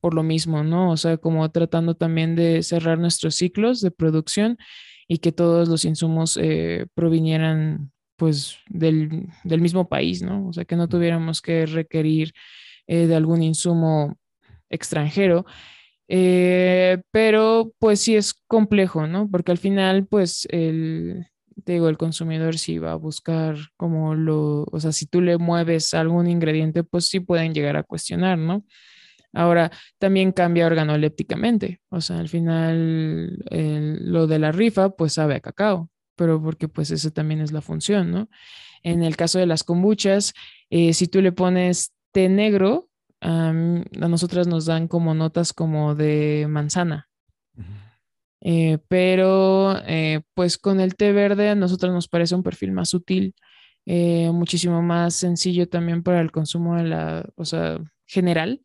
por lo mismo, ¿no? O sea, como tratando también de cerrar nuestros ciclos de producción y que todos los insumos provinieran pues del, mismo país, ¿no? O sea, que no tuviéramos que requerir eh, de algún insumo extranjero. Eh, pero pues sí es complejo, ¿no? Porque al final, pues el, te digo, el consumidor sí va a buscar como lo, o sea, si tú le mueves algún ingrediente, pues sí pueden llegar a cuestionar, ¿no? Ahora, también cambia organolépticamente, o sea, al final lo de la rifa, pues sabe a cacao, pero porque pues eso también es la función, ¿no? En el caso de las kombuchas, eh, si tú le pones té negro, a nosotras nos dan como notas como de manzana. Eh, pero eh, pues con el té verde a nosotros nos parece un perfil más sutil, muchísimo más sencillo también para el consumo de la, o sea, general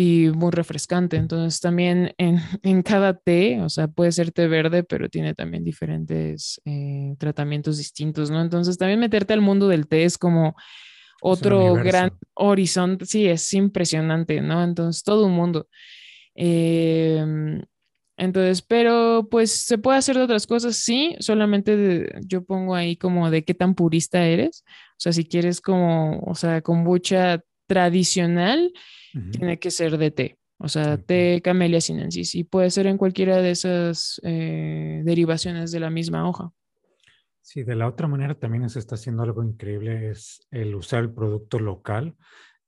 y muy refrescante. Entonces también en, en, cada té, o sea, puede ser té verde, pero tiene también diferentes eh, tratamientos distintos, ¿no? Entonces también meterte al mundo del té es como otro gran horizonte, sí, es impresionante, ¿no? Entonces todo un mundo. Em, entonces, pero pues se puede hacer de otras cosas, sí, solamente yo pongo ahí como de qué tan purista eres, o sea, si quieres como, o sea, kombucha tradicional, tiene que ser de té, o sea, té Camellia sinensis, y puede ser en cualquiera de esas eh, derivaciones de la misma hoja. Sí, de la otra manera también se está haciendo algo increíble, es el usar el producto local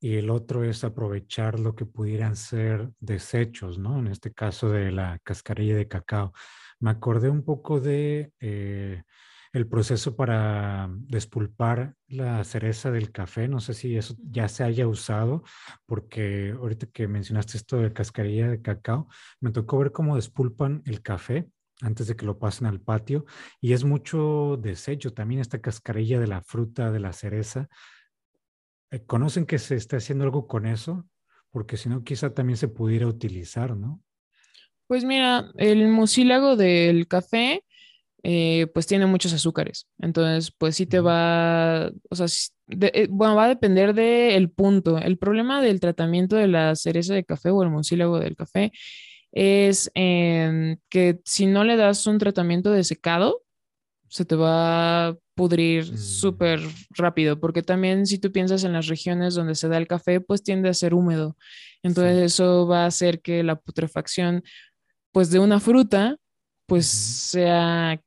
y el otro es aprovechar lo que pudieran ser desechos, ¿no? En este caso de la cascarilla de cacao. Me acordé un poco de eh, el proceso para despulpar la cereza del café. No sé si eso ya se haya usado, porque ahorita que mencionaste esto de cascarilla de cacao, me tocó ver cómo despulpan el café antes de que lo pasen al patio y es mucho desecho también esta cascarilla de la fruta de la cereza. Eh, ¿Conocen que se está haciendo algo con eso? Porque si no, quizá también se pudiera utilizar, ¿no? Pues mira, el mucílago del café eh, pues tiene muchos azúcares. Entonces, pues sí te va, o sea, eh, bueno, va a depender del punto. El problema del tratamiento de la cereza de café o el mucílago del café es que si no le das un tratamiento de secado, se te va a pudrir mm. súper rápido, porque también si tú piensas en las regiones donde se da el café, pues tiende a ser húmedo. Entonces eso va a hacer que la putrefacción, pues de una fruta, pues sea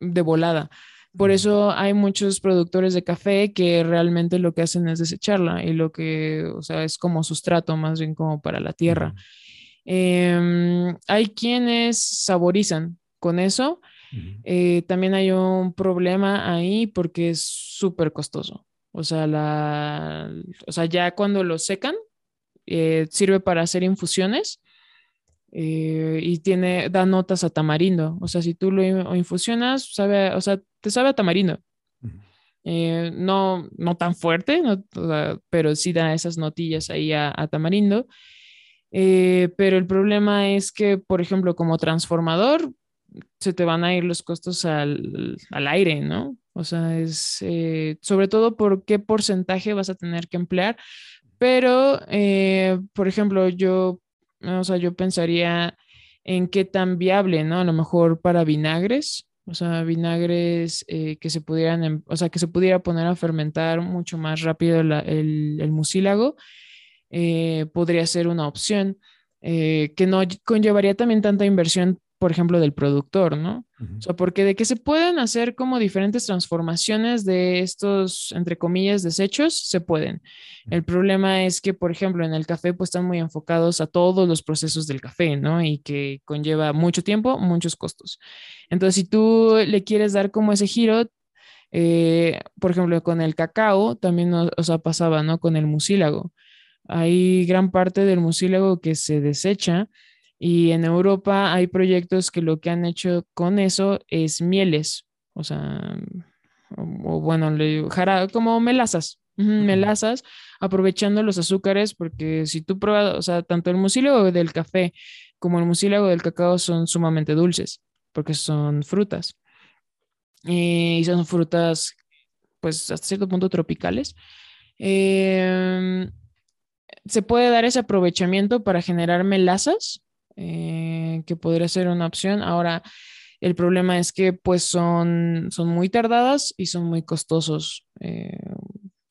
de volada. Por eso hay muchos productores de café que realmente lo que hacen es desecharla y lo que, o sea, es como sustrato más bien como para la tierra. Em, hay quienes saborizan con eso. Eh, también hay un problema ahí porque es súper costoso. O sea, la, o sea, ya cuando lo secan, eh, sirve para hacer infusiones eh, y tiene, da notas a tamarindo. O sea, si tú lo infusionas, sabe, o sea, te sabe a tamarindo. Eh, no, no tan fuerte, pero sí da esas notillas ahí a, tamarindo. Eh, pero el problema es que, por ejemplo, como transformador, se te van a ir los costos al, al aire, ¿no? O sea, es sobre todo por qué porcentaje vas a tener que emplear. Pero, por ejemplo, yo o sea, yo pensaría en qué tan viable, ¿no? A lo mejor para vinagres, o sea, vinagres eh, que se pudieran, em, o sea, que se pudiera poner a fermentar mucho más rápido el, el, mucílago, eh, podría ser una opción eh, que no conllevaría también tanta inversión por ejemplo, del productor, ¿no? O sea, porque de que se pueden hacer como diferentes transformaciones de estos, entre comillas, desechos, se pueden. El problema es que, por ejemplo, en el café, pues están muy enfocados a todos los procesos del café, ¿no? Y que conlleva mucho tiempo, muchos costos. Entonces, si tú le quieres dar como ese giro, eh, por ejemplo, con el cacao, también, o sea, pasaba, ¿no? Con el mucílago hay gran parte del mucílago que se desecha y en Europa hay proyectos que lo que han hecho con eso es mieles, o sea, o, bueno, como melazas, melazas, aprovechando los azúcares, porque si tú pruebas, o sea, tanto el mucílago del café como el mucílago del cacao son sumamente dulces, porque son frutas. y son frutas, pues, hasta cierto punto tropicales. Em, se puede dar ese aprovechamiento para generar melazas, eh, que podría ser una opción. Ahora, el problema es que pues son, son muy tardadas y son muy costosos eh,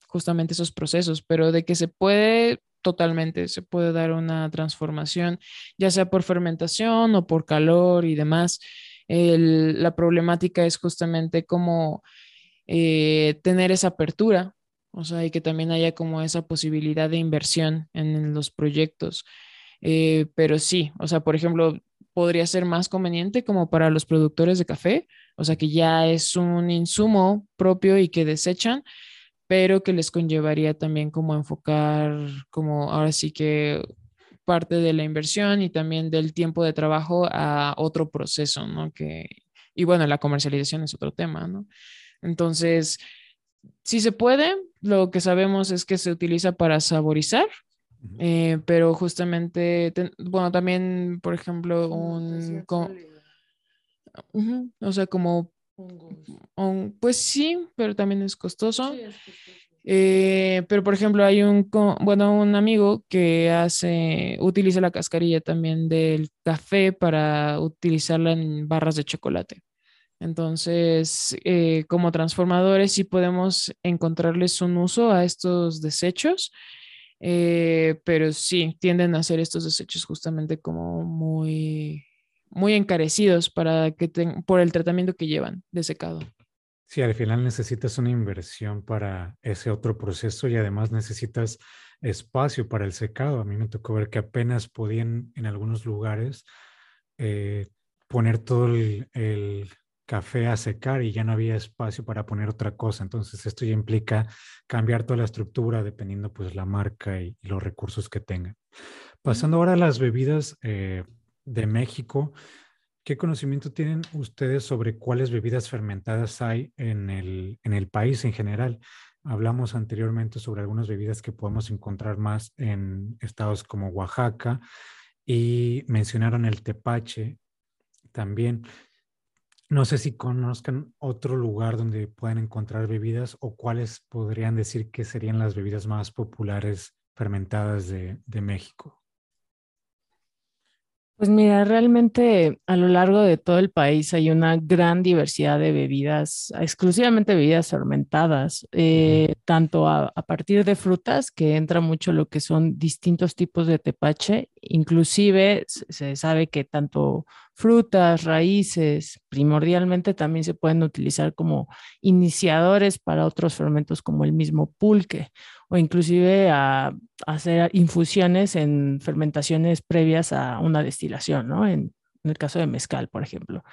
justamente esos procesos, pero de que se puede totalmente, se puede dar una transformación, ya sea por fermentación o por calor y demás. la problemática es justamente como eh, tener esa apertura, o sea, y que también haya como esa posibilidad de inversión en los proyectos. Eh, pero sí, o sea, por ejemplo, podría ser más conveniente como para los productores de café, o sea, que ya es un insumo propio y que desechan, pero que les conllevaría también como enfocar, como ahora sí que parte de la inversión y también del tiempo de trabajo a otro proceso, ¿no? Que, y bueno, la comercialización es otro tema, ¿no? Entonces, si se puede, lo que sabemos es que se utiliza para saborizar, eh, pero justamente, bueno, también, por ejemplo, un... o sea, como... pues sí, pero también es costoso. Eh, pero, por ejemplo, hay un, bueno, un amigo que hace, utiliza la cascarilla también del café para utilizarla en barras de chocolate. Entonces, eh, como transformadores, sí podemos encontrarles un uso a estos desechos eh, pero sí, tienden a hacer estos desechos justamente como muy, muy encarecidos para que por el tratamiento que llevan de secado. Sí, al final necesitas una inversión para ese otro proceso y además necesitas espacio para el secado. A mí me tocó ver que apenas podían en algunos lugares eh, poner todo el, café a secar y ya no había espacio para poner otra cosa. Entonces esto ya implica cambiar toda la estructura dependiendo pues la marca y, los recursos que tengan. Pasando ahora a las bebidas eh, de México, ¿qué conocimiento tienen ustedes sobre cuáles bebidas fermentadas hay en el, en el país en general? Hablamos anteriormente sobre algunas bebidas que podemos encontrar más en estados como Oaxaca y mencionaron el tepache también. No sé si conozcan otro lugar donde puedan encontrar bebidas o cuáles podrían decir que serían las bebidas más populares fermentadas de, México. Pues mira, realmente a lo largo de todo el país hay una gran diversidad de bebidas, exclusivamente bebidas fermentadas, eh, tanto a, partir de frutas, que entra mucho lo que son distintos tipos de tepache, inclusive se sabe que tanto frutas, raíces, primordialmente también se pueden utilizar como iniciadores para otros fermentos como el mismo pulque o inclusive a, hacer infusiones en fermentaciones previas a una destilación, ¿no? En, el caso de mezcal, por ejemplo.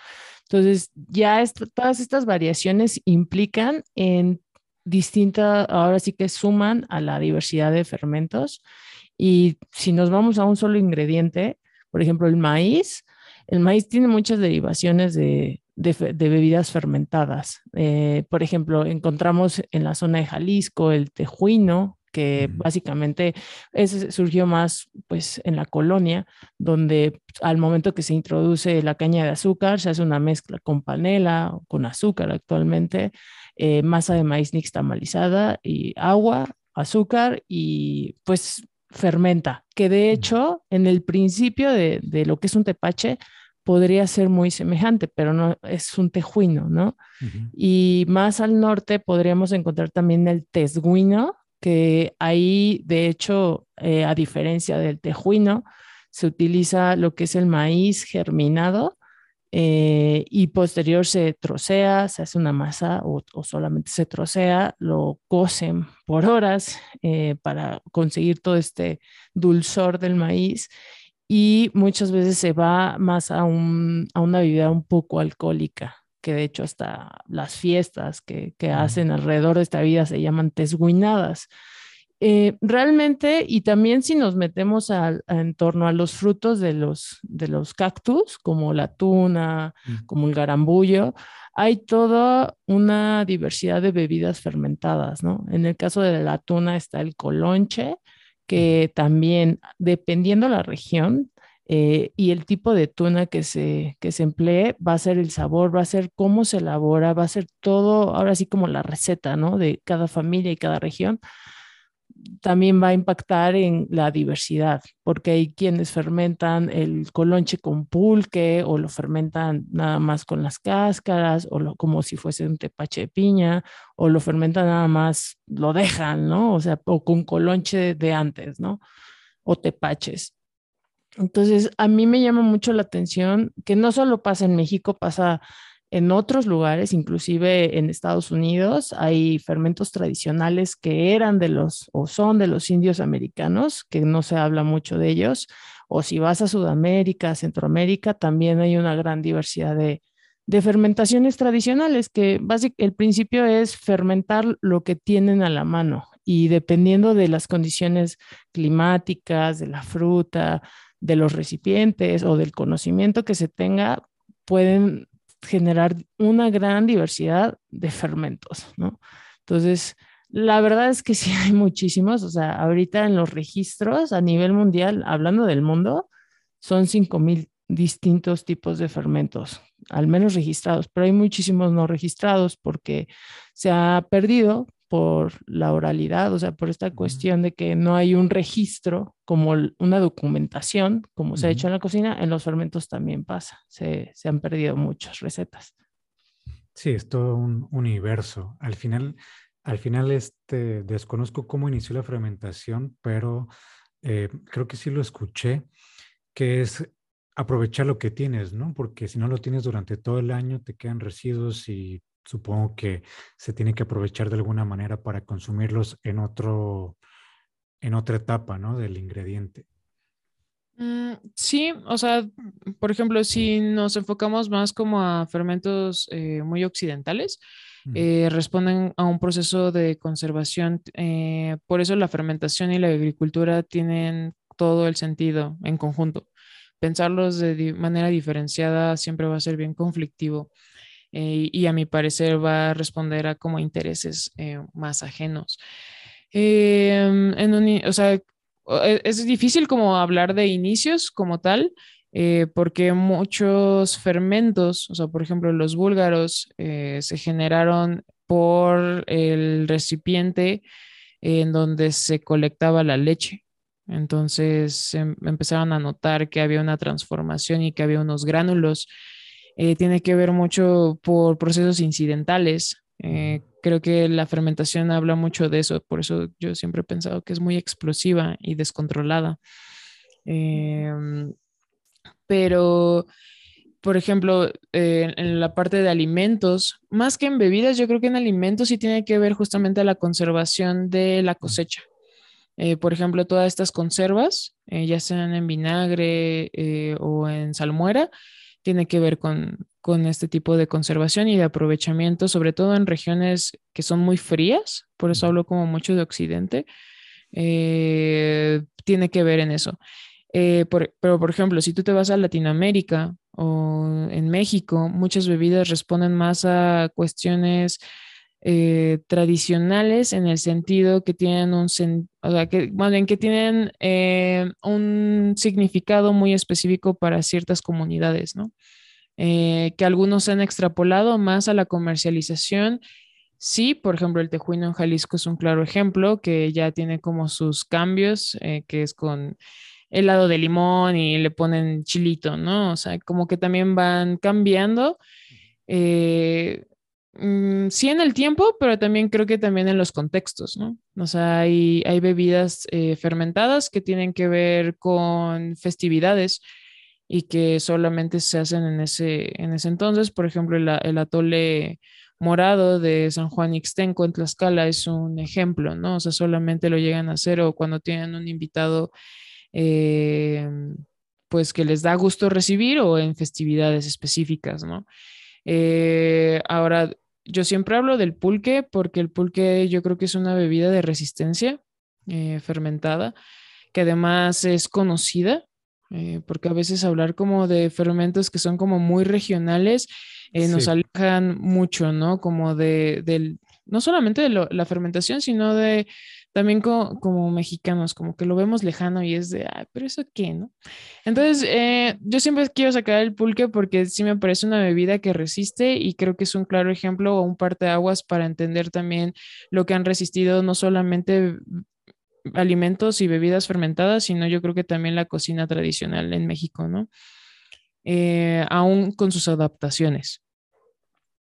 Entonces, ya todas estas variaciones implican en distintas, ahora sí que suman a la diversidad de fermentos. Y si nos vamos a un solo ingrediente, por ejemplo, el maíz, el maíz tiene muchas derivaciones de, bebidas fermentadas. Eh, por ejemplo, encontramos en la zona de Jalisco el tejuino, que básicamente ese surgió más pues en la colonia, donde al momento que se introduce la caña de azúcar, se hace una mezcla con panela o con azúcar actualmente, eh, masa de maíz nixtamalizada y agua, azúcar y pues fermenta, que de hecho en el principio de, de lo que es un tepache podría ser muy semejante, pero no es un tejuino, ¿no? Y más al norte podríamos encontrar también el tesguino, que ahí, de hecho, eh, a diferencia del tejuino, se utiliza lo que es el maíz germinado eh, y posterior se trocea, se hace una masa o, solamente se trocea, lo cocen por horas eh, para conseguir todo este dulzor del maíz y muchas veces se va más a, un, a una bebida un poco alcohólica, que de hecho hasta las fiestas que, que hacen alrededor de esta vida se llaman tesguinadas. Eh, realmente, y también si nos metemos en torno a los frutos de los, de los cactus, como la tuna, mm. como el garambullo, hay toda una diversidad de bebidas fermentadas, ¿no? En el caso de la tuna está el colonche, que también, dependiendo la región, eh, y el tipo de tuna que se, que se emplee va a ser el sabor, va a ser cómo se elabora, va a ser todo, ahora sí como la receta, ¿no? De cada familia y cada región también va a impactar en la diversidad, porque hay quienes fermentan el colonche con pulque o lo fermentan nada más con las cáscaras o lo, como si fuese un tepache de piña o lo fermentan nada más, lo dejan, ¿no? O sea, o con colonche de antes, ¿no? O tepaches. Entonces, a mí me llama mucho la atención que no solo pasa en México, pasa en otros lugares, inclusive en Estados Unidos, hay fermentos tradicionales que eran de los o son de los indios americanos, que no se habla mucho de ellos. O si vas a Sudamérica, Centroamérica, también hay una gran diversidad de, fermentaciones tradicionales, que básicamente el principio es fermentar lo que tienen a la mano y dependiendo de las condiciones climáticas, de la fruta, de los recipientes o del conocimiento que se tenga, pueden generar una gran diversidad de fermentos, ¿no? Entonces, la verdad es que sí hay muchísimos, o sea, ahorita en los registros a nivel mundial, hablando del mundo, son 5.000 distintos tipos de fermentos, al menos registrados, pero hay muchísimos no registrados porque se ha perdido por la oralidad, o sea, por esta cuestión de que no hay un registro como una documentación, como se ha hecho en la cocina, en los fermentos también pasa, se, han perdido muchas recetas. Sí, es todo un universo. Al final, al final este, desconozco cómo inició la fermentación, pero eh, creo que sí lo escuché, que es aprovechar lo que tienes, ¿no? Porque si no lo tienes durante todo el año, te quedan residuos y supongo que se tiene que aprovechar de alguna manera para consumirlos en otro, en otra etapa, ¿no? Del ingrediente. Mm, sí, o sea, por ejemplo, si nos enfocamos más como a fermentos eh, muy occidentales, eh, responden a un proceso de conservación. Eh, por eso la fermentación y la agricultura tienen todo el sentido en conjunto. Pensarlos de manera diferenciada siempre va a ser bien conflictivo. Eh, y a mi parecer va a responder a como intereses eh, más ajenos. Em, en o sea, e, es difícil como hablar de inicios como tal, eh, porque muchos fermentos, o sea, por ejemplo, los búlgaros se generaron por el recipiente en donde se colectaba la leche. Entonces em, empezaron a notar que había una transformación y que había unos gránulos eh, tiene que ver mucho por procesos incidentales. Eh, creo que la fermentación habla mucho de eso, por eso yo siempre he pensado que es muy explosiva y descontrolada. Em, pero, por ejemplo, eh, en la parte de alimentos, más que en bebidas, yo creo que en alimentos sí tiene que ver justamente la conservación de la cosecha. por ejemplo, todas estas conservas, ya sean en vinagre o en salmuera, tiene que ver con, este tipo de conservación y de aprovechamiento, sobre todo en regiones que son muy frías, por eso hablo como mucho de Occidente, eh, tiene que ver en eso. Eh, pero, por ejemplo, si tú te vas a Latinoamérica o en México, muchas bebidas responden más a cuestiones eh, tradicionales en el sentido que tienen un, o sea, que, más bien que tienen eh, un significado muy específico para ciertas comunidades, ¿no? Eh, que algunos han extrapolado más a la comercialización. Sí, por ejemplo, el tejuino en Jalisco es un claro ejemplo que ya tiene como sus cambios, que es con helado de limón y le ponen chilito, ¿no? O sea, como que también van cambiando. Eh, Mm, sí en el tiempo, pero también creo que también en los contextos, ¿no? O sea, hay, hay bebidas eh, fermentadas que tienen que ver con festividades y que solamente se hacen en ese, en ese entonces. Por ejemplo, el, atole morado de San Juan Ixtenco en Tlaxcala es un ejemplo, ¿no? O sea, solamente lo llegan a hacer o cuando tienen un invitado, eh, pues que les da gusto recibir o en festividades específicas, ¿no? Eh, ahora, yo siempre hablo del pulque porque el pulque yo creo que es una bebida de resistencia. eh, fermentada, que además es conocida, eh, porque a veces hablar como de fermentos que son como muy regionales eh, nos alejan mucho, ¿no? Como de, del, no solamente de la fermentación, sino de también como, mexicanos, como que lo vemos lejano y es de, ah, pero eso qué, ¿no? Entonces, eh, yo siempre quiero sacar el pulque porque sí me parece una bebida que resiste y creo que es un claro ejemplo o un parte de aguas para entender también lo que han resistido no solamente alimentos y bebidas fermentadas, sino yo creo que también la cocina tradicional en México, ¿no? Eh, aún con sus adaptaciones.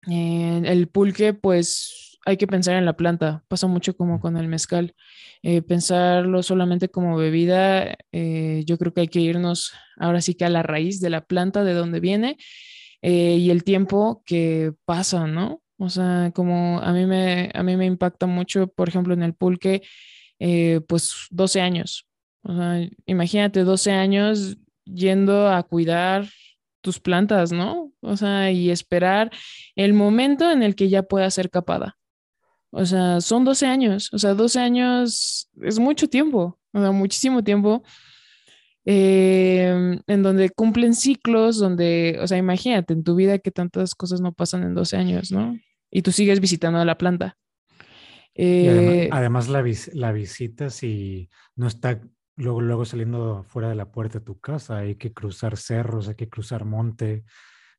Eh, el pulque, pues hay que pensar en la planta, pasa mucho como con el mezcal. Eh, pensarlo solamente como bebida, eh, yo creo que hay que irnos ahora sí que a la raíz de la planta, de donde viene eh, y el tiempo que pasa, ¿no? O sea, como a mí me, a mí me impacta mucho, por ejemplo, en el pulque, pues 12 años. O sea, imagínate 12 años yendo a cuidar tus plantas, ¿no? O sea, y esperar el momento en el que ya pueda ser capada. O sea, son 12 años, o sea, 12 años es mucho tiempo, o sea, muchísimo tiempo, em, en donde cumplen ciclos, donde, o sea, imagínate en tu vida que tantas cosas no pasan en 12 años, ¿no? Y tú sigues visitando la planta. Eh, además, la, la visita si no está luego, luego saliendo fuera de la puerta de tu casa, hay que cruzar cerros, hay que cruzar monte,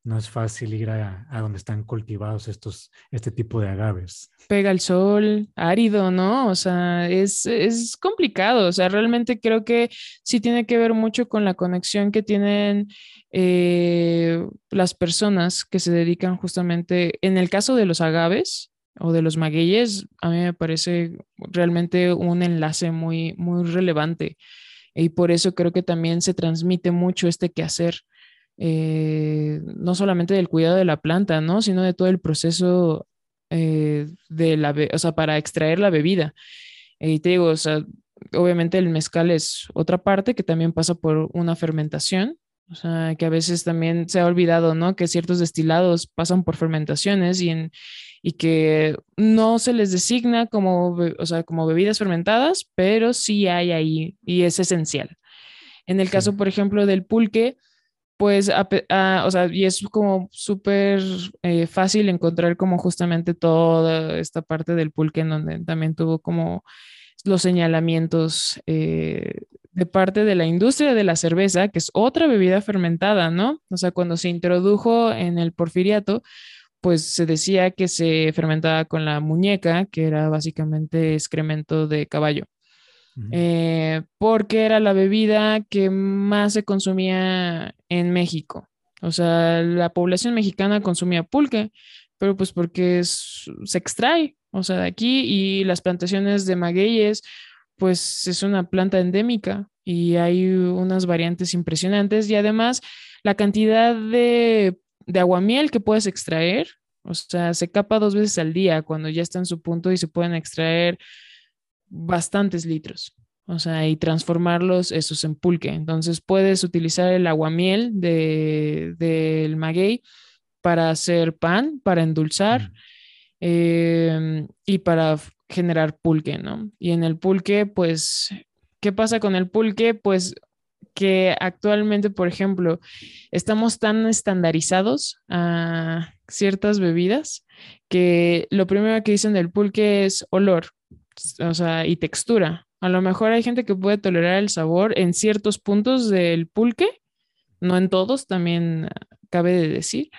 no es fácil ir a, donde están cultivados estos, este tipo de agaves. Pega el sol, árido, ¿no? O sea, es, complicado. O sea, realmente creo que sí tiene que ver mucho con la conexión que tienen eh, las personas que se dedican justamente, en el caso de los agaves o de los magueyes, a mí me parece realmente un enlace muy, muy relevante. Y por eso creo que también se transmite mucho este quehacer eh, no solamente del cuidado de la planta, ¿no? Sino de todo el proceso eh, de la, o sea, para extraer la bebida. Y te digo, o sea, obviamente el mezcal es otra parte que también pasa por una fermentación, o sea, que a veces también se ha olvidado, ¿no? Que ciertos destilados pasan por fermentaciones y, en, y que no se les designa como, o sea, como bebidas fermentadas, pero sí hay ahí y es esencial. En el caso, por ejemplo, del pulque, pues, o sea, y es como súper eh, fácil encontrar como justamente toda esta parte del pulque en donde también tuvo como los señalamientos eh, de parte de la industria de la cerveza, que es otra bebida fermentada, ¿no? O sea, cuando se introdujo en el porfiriato, pues se decía que se fermentaba con la muñeca, que era básicamente excremento de caballo. Eh, porque era la bebida que más se consumía en México. O sea, la población mexicana consumía pulque, pero pues porque se extrae, o sea, de aquí y las plantaciones de magueyes, pues es una planta endémica y hay unas variantes impresionantes y además la cantidad de, de aguamiel que puedes extraer, o sea, se capa dos veces al día cuando ya está en su punto y se pueden extraer bastantes litros. O sea, y transformarlos esos en pulque. Entonces puedes utilizar el aguamiel del de, maguey para hacer pan, para endulzar em, y para generar pulque, ¿no? Y en el pulque, pues, ¿qué pasa con el pulque? Pues que actualmente, por ejemplo, estamos tan estandarizados a ciertas bebidas que lo primero que dicen del pulque es olor o sea, y textura. A lo mejor hay gente que puede tolerar el sabor en ciertos puntos del pulque, no en todos, también cabe de decir,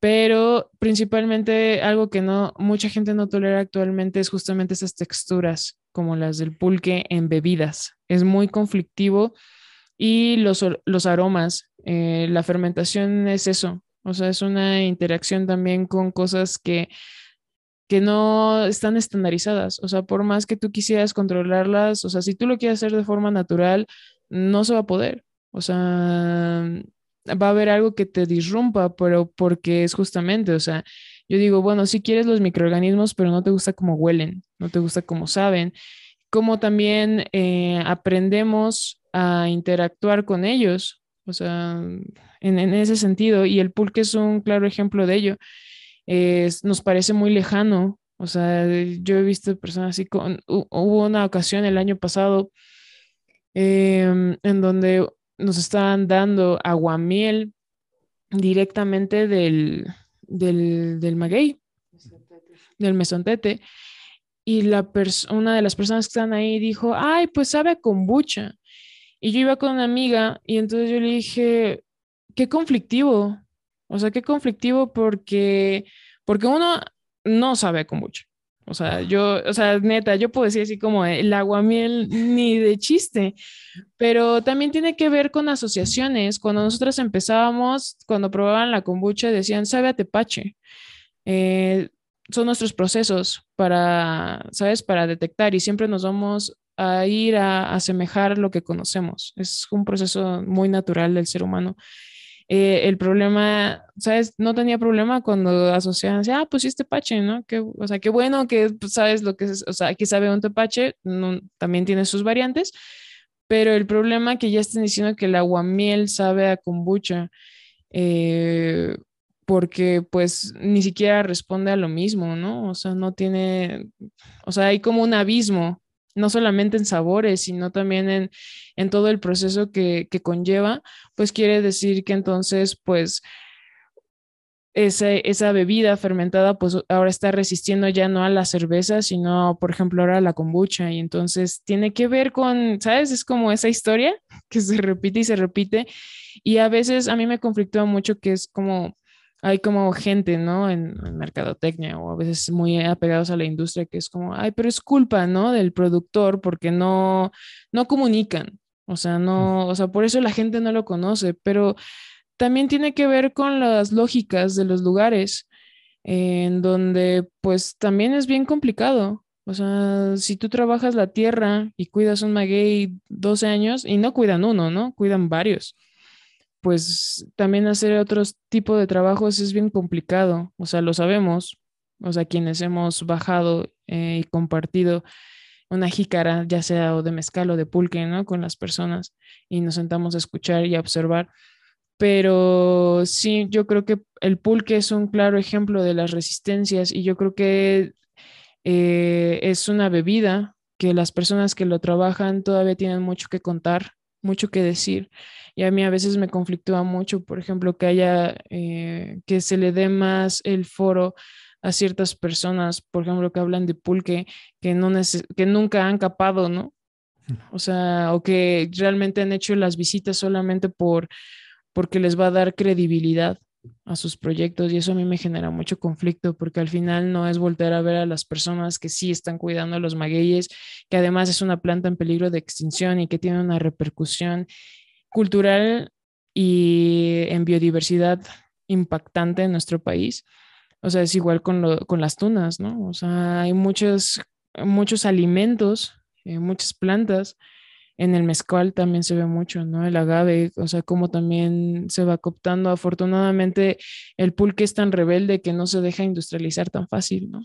pero principalmente algo que no mucha gente no tolera actualmente es justamente esas texturas como las del pulque en bebidas. Es muy conflictivo y los, los aromas, eh, la fermentación es eso, o sea, es una interacción también con cosas que que no están estandarizadas. O sea, por más que tú quisieras controlarlas, o sea, si tú lo quieres hacer de forma natural, no se va a poder. O sea, va a haber algo que te disrumpa, pero porque es justamente, o sea, yo digo, bueno, si quieres los microorganismos, pero no te gusta cómo huelen, no te gusta cómo saben, como también eh, aprendemos a interactuar con ellos, o sea, en, en, ese sentido, y el pulque es un claro ejemplo de ello nos parece muy lejano, O sea, yo he visto personas así, con, hubo una ocasión el año pasado em, en donde nos estaban dando aguamiel directamente del, del, del maguey, del mesontete. Y la una de las personas que están ahí dijo, ay, pues sabe a kombucha. Y yo iba con una amiga y entonces yo le dije, qué conflictivo. O sea, qué conflictivo porque, porque uno no sabe kombucha. O sea, yo, o sea, neta, yo puedo decir así como el aguamiel ni de chiste, pero también tiene que ver con asociaciones. Cuando nosotros empezábamos, cuando probaban la kombucha, decían, sabe a tepache. Eh, son nuestros procesos para, ¿sabes? Para detectar y siempre nos vamos a ir a asemejar lo que conocemos. Es un proceso muy natural del ser humano. Eh, el problema, ¿sabes? No tenía problema cuando asociaban, ah, pues sí, este tepache, ¿no? Que, o sea, qué bueno que pues, sabes lo que es, o sea, aquí sabe un tepache, no, también tiene sus variantes, pero el problema que ya estén diciendo que el aguamiel sabe a kombucha, eh, porque pues ni siquiera responde a lo mismo, ¿no? O sea, no tiene, o sea, hay como un abismo no solamente en sabores, sino también en, en todo el proceso que, que, conlleva, pues quiere decir que entonces, pues, esa bebida fermentada, pues ahora está resistiendo ya no a la cerveza, sino, por ejemplo, ahora a la kombucha. Y entonces tiene que ver con, ¿sabes? Es como esa historia que se repite y se repite. Y a veces a mí me conflictúa mucho que es como hay como gente, ¿no? En, mercadotecnia o a veces muy apegados a la industria que es como, ay, pero es culpa, ¿no? Del productor porque no, no comunican. O sea, no, o sea, por eso la gente no lo conoce, pero también tiene que ver con las lógicas de los lugares en donde pues también es bien complicado. O sea, si tú trabajas la tierra y cuidas un maguey 12 años y no cuidan uno, ¿no? Cuidan varios pues también hacer otros tipos de trabajos es bien complicado, o sea, lo sabemos, o sea, quienes hemos bajado eh, y compartido una jícara, ya sea o de mezcal o de pulque, ¿no? Con las personas y nos sentamos a escuchar y a observar. Pero sí, yo creo que el pulque es un claro ejemplo de las resistencias y yo creo que eh, es una bebida que las personas que lo trabajan todavía tienen mucho que contar, mucho que decir y a mí a veces me conflictúa mucho, por ejemplo, que haya, eh, que se le dé más el foro a ciertas personas, por ejemplo, que hablan de pulque, que, no que nunca han capado, ¿no? O sea, o que realmente han hecho las visitas solamente por, porque les va a dar credibilidad a sus proyectos y eso a mí me genera mucho conflicto porque al final no es volver a ver a las personas que sí están cuidando los magueyes, que además es una planta en peligro de extinción y que tiene una repercusión cultural y en biodiversidad impactante en nuestro país. O sea, es igual con, las tunas, ¿no? O sea, hay muchos, muchos alimentos, eh, muchas plantas. En el mezcal también se ve mucho, ¿no? El agave, o sea, como también se va cooptando. Afortunadamente, el pulque es tan rebelde que no se deja industrializar tan fácil, ¿no?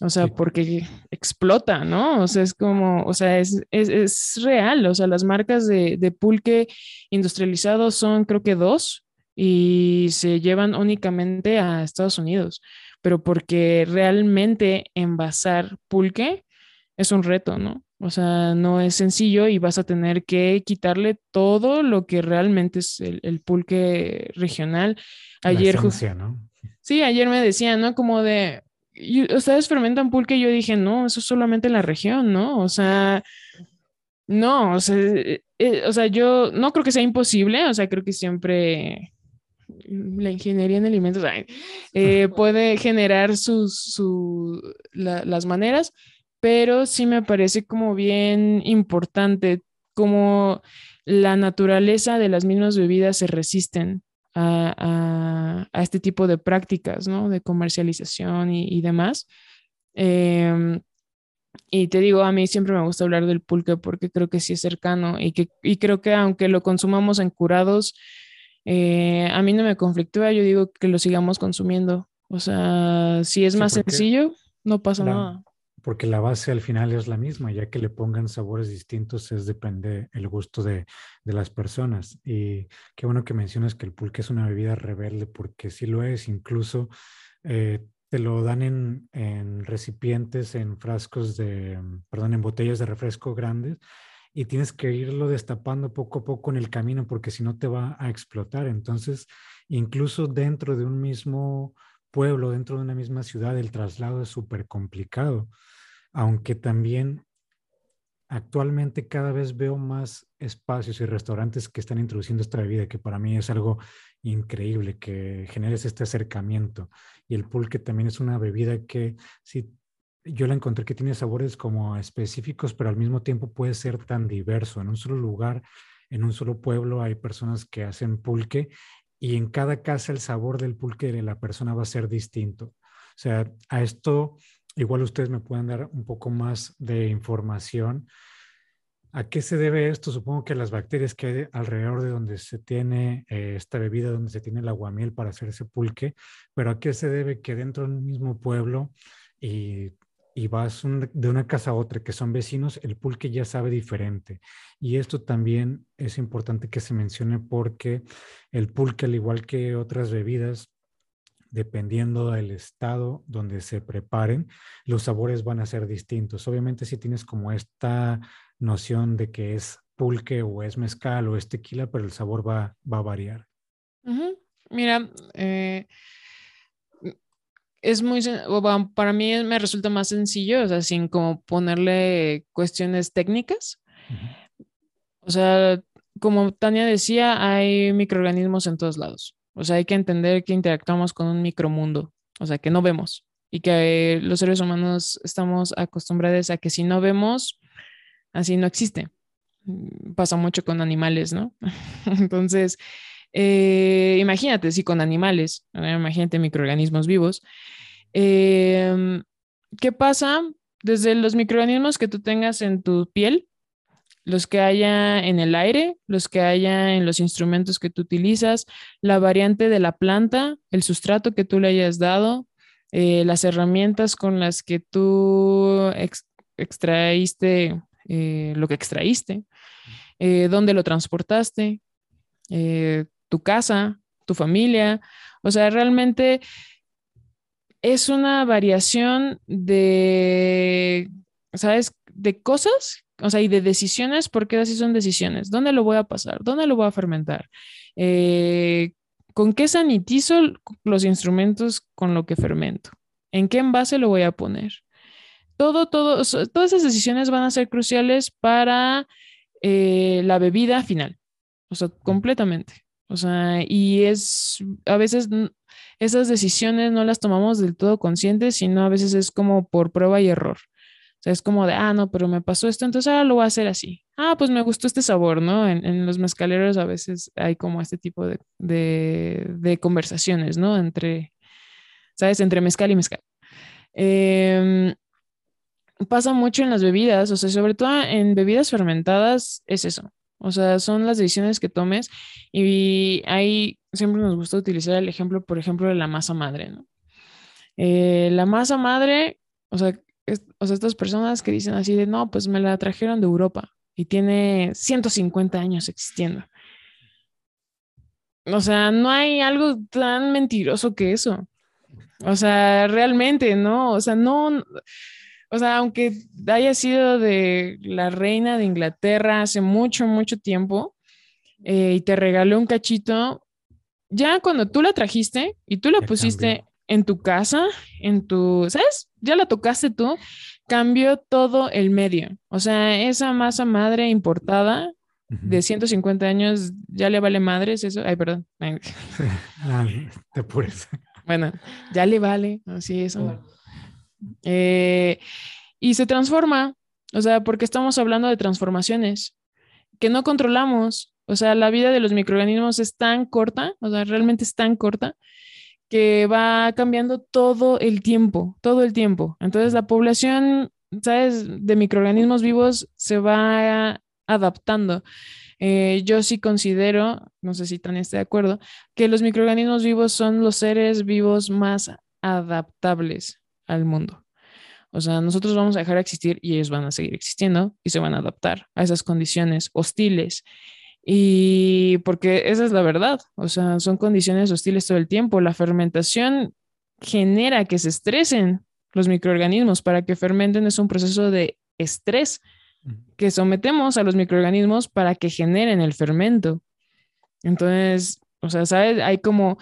O sea, porque explota, ¿no? O sea, es como, o sea, es, es, real. O sea, las marcas de, de, pulque industrializado son creo que dos y se llevan únicamente a Estados Unidos, pero porque realmente envasar pulque es un reto, ¿no? O sea, no es sencillo y vas a tener que quitarle todo lo que realmente es el, pulque regional. Ayer, ¿no? Sí, ayer me decían, ¿no? Como de, ustedes fermentan pulque y yo dije, no, eso es solamente en la región, ¿no? O sea, no, o sea, eh, eh, o sea, yo no creo que sea imposible, o sea, creo que siempre la ingeniería en alimentos eh, puede generar sus, su, las maneras, pero sí me parece como bien importante como la naturaleza de las mismas bebidas se resisten a, este tipo de prácticas, ¿no? De comercialización y, demás. Em, y te digo, a mí siempre me gusta hablar del pulque porque creo que sí es cercano y, que, y creo que aunque lo consumamos en curados, eh, a mí no me conflictúa, yo digo que lo sigamos consumiendo. O sea, si es más sencillo, no pasa nada porque la base al final es la misma, ya que le pongan sabores distintos es depende el gusto de, las personas. Y qué bueno que mencionas que el pulque es una bebida rebelde, porque sí lo es, incluso eh, te lo dan en, en, recipientes, en frascos de, perdón, en botellas de refresco grandes y tienes que irlo destapando poco a poco en el camino porque si no te va a explotar. Entonces, incluso dentro de un mismo pueblo, dentro de una misma ciudad, el traslado es súper complicado, aunque también actualmente cada vez veo más espacios y restaurantes que están introduciendo esta bebida, que para mí es algo increíble, que generes este acercamiento. Y el pulque también es una bebida que si yo la encontré que tiene sabores como específicos, pero al mismo tiempo puede ser tan diverso. En un solo lugar, en un solo pueblo hay personas que hacen pulque y en cada casa el sabor del pulque de la persona va a ser distinto. O sea, a esto igual ustedes me pueden dar un poco más de información. ¿A qué se debe esto? Supongo que las bacterias que hay alrededor de donde se tiene eh, esta bebida, donde se tiene el aguamiel para hacer ese pulque, pero ¿a qué se debe que dentro del mismo pueblo y y vas de una casa a otra, que son vecinos, el pulque ya sabe diferente. Y esto también es importante que se mencione porque el pulque, al igual que otras bebidas, dependiendo del estado donde se preparen, los sabores van a ser distintos. Obviamente si tienes como esta noción de que es pulque o es mezcal o es tequila, pero el sabor va, va a variar. Mira, eh, es muy, para mí me resulta más sencillo, o sea, sin como ponerle cuestiones técnicas. O sea, como Tania decía, hay microorganismos en todos lados. O sea, hay que entender que interactuamos con un micromundo, o sea, que no vemos y que los seres humanos estamos acostumbrados a que si no vemos, así no existe. Mm, pasa mucho con animales, ¿no? Entonces, eh, imagínate, si con animales, imagínate microorganismos vivos. Em, ¿Qué pasa? Desde los microorganismos que tú tengas en tu piel, los que haya en el aire, los que haya en los instrumentos que tú utilizas, la variante de la planta, el sustrato que tú le hayas dado, eh, las herramientas con las que tú extraíste eh, lo que extraíste, dónde lo transportaste, tu casa, tu familia. O sea, realmente es una variación de, ¿sabes? De cosas, o sea, y de decisiones, porque así son decisiones. ¿Dónde lo voy a pasar? ¿Dónde lo voy a fermentar? Eh, ¿Con qué sanitizo los instrumentos con lo que fermento? ¿En qué envase lo voy a poner? Todo, todo, todas esas decisiones van a ser cruciales para eh, la bebida final. O sea, completamente. O sea, y es, a veces esas decisiones no las tomamos del todo conscientes, sino a veces es como por prueba y error. Es como de, ah, no, pero me pasó esto, entonces ahora lo voy a hacer así. Ah, pues me gustó este sabor, ¿no? En, los mezcaleros a veces hay como este tipo de, de, conversaciones, ¿no? Entre, ¿sabes? Entre mezcal y mezcal. Em, pasa mucho en las bebidas, o sea, sobre todo en bebidas fermentadas es eso. O sea, son las decisiones que tomes y ahí siempre nos gusta utilizar el ejemplo, por ejemplo, de la masa madre, ¿no? Eh, la masa madre, o sea, o sea, estas personas que dicen así de, no, pues me la trajeron de Europa y tiene 150 años existiendo. O sea, no hay algo tan mentiroso que eso. O sea, realmente, ¿no? O sea, no, o sea, aunque haya sido de la reina de Inglaterra hace mucho, mucho tiempo eh, y te regaló un cachito, ya cuando tú la trajiste y tú la pusiste en tu casa, en tu, ¿sabes? Ya la tocaste tú, cambió todo el medio. O sea, esa masa madre importada de 150 años ya le vale madres eso. Ay, perdón. Te Bueno, ya le vale, así eso. Eh, y se transforma, o sea, porque estamos hablando de transformaciones que no controlamos. O sea, la vida de los microorganismos es tan corta, o sea, realmente es tan corta que va cambiando todo el tiempo, todo el tiempo. Entonces, la población, ¿sabes?, de microorganismos vivos se va adaptando. Eh, yo sí considero, no sé si Tania está de acuerdo, que los microorganismos vivos son los seres vivos más adaptables al mundo. O sea, nosotros vamos a dejar de existir y ellos van a seguir existiendo y se van a adaptar a esas condiciones hostiles. Y porque esa es la verdad, o sea, son condiciones hostiles todo el tiempo. La fermentación genera que se estresen los microorganismos. Para que fermenten es un proceso de estrés que sometemos a los microorganismos para que generen el fermento. Entonces, o sea, ¿sabes? Hay como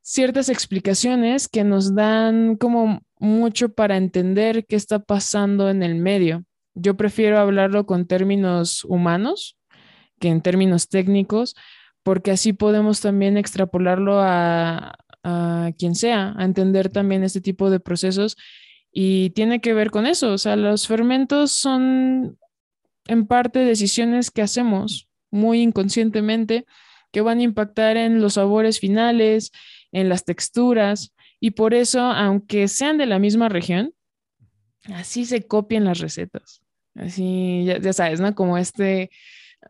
ciertas explicaciones que nos dan como mucho para entender qué está pasando en el medio. Yo prefiero hablarlo con términos humanos que en términos técnicos, porque así podemos también extrapolarlo a, a quien sea, a entender también este tipo de procesos. Y tiene que ver con eso, o sea, los fermentos son en parte decisiones que hacemos muy inconscientemente que van a impactar en los sabores finales, en las texturas, y por eso, aunque sean de la misma región, así se copian las recetas. Así, ya, sabes, ¿no? Como este,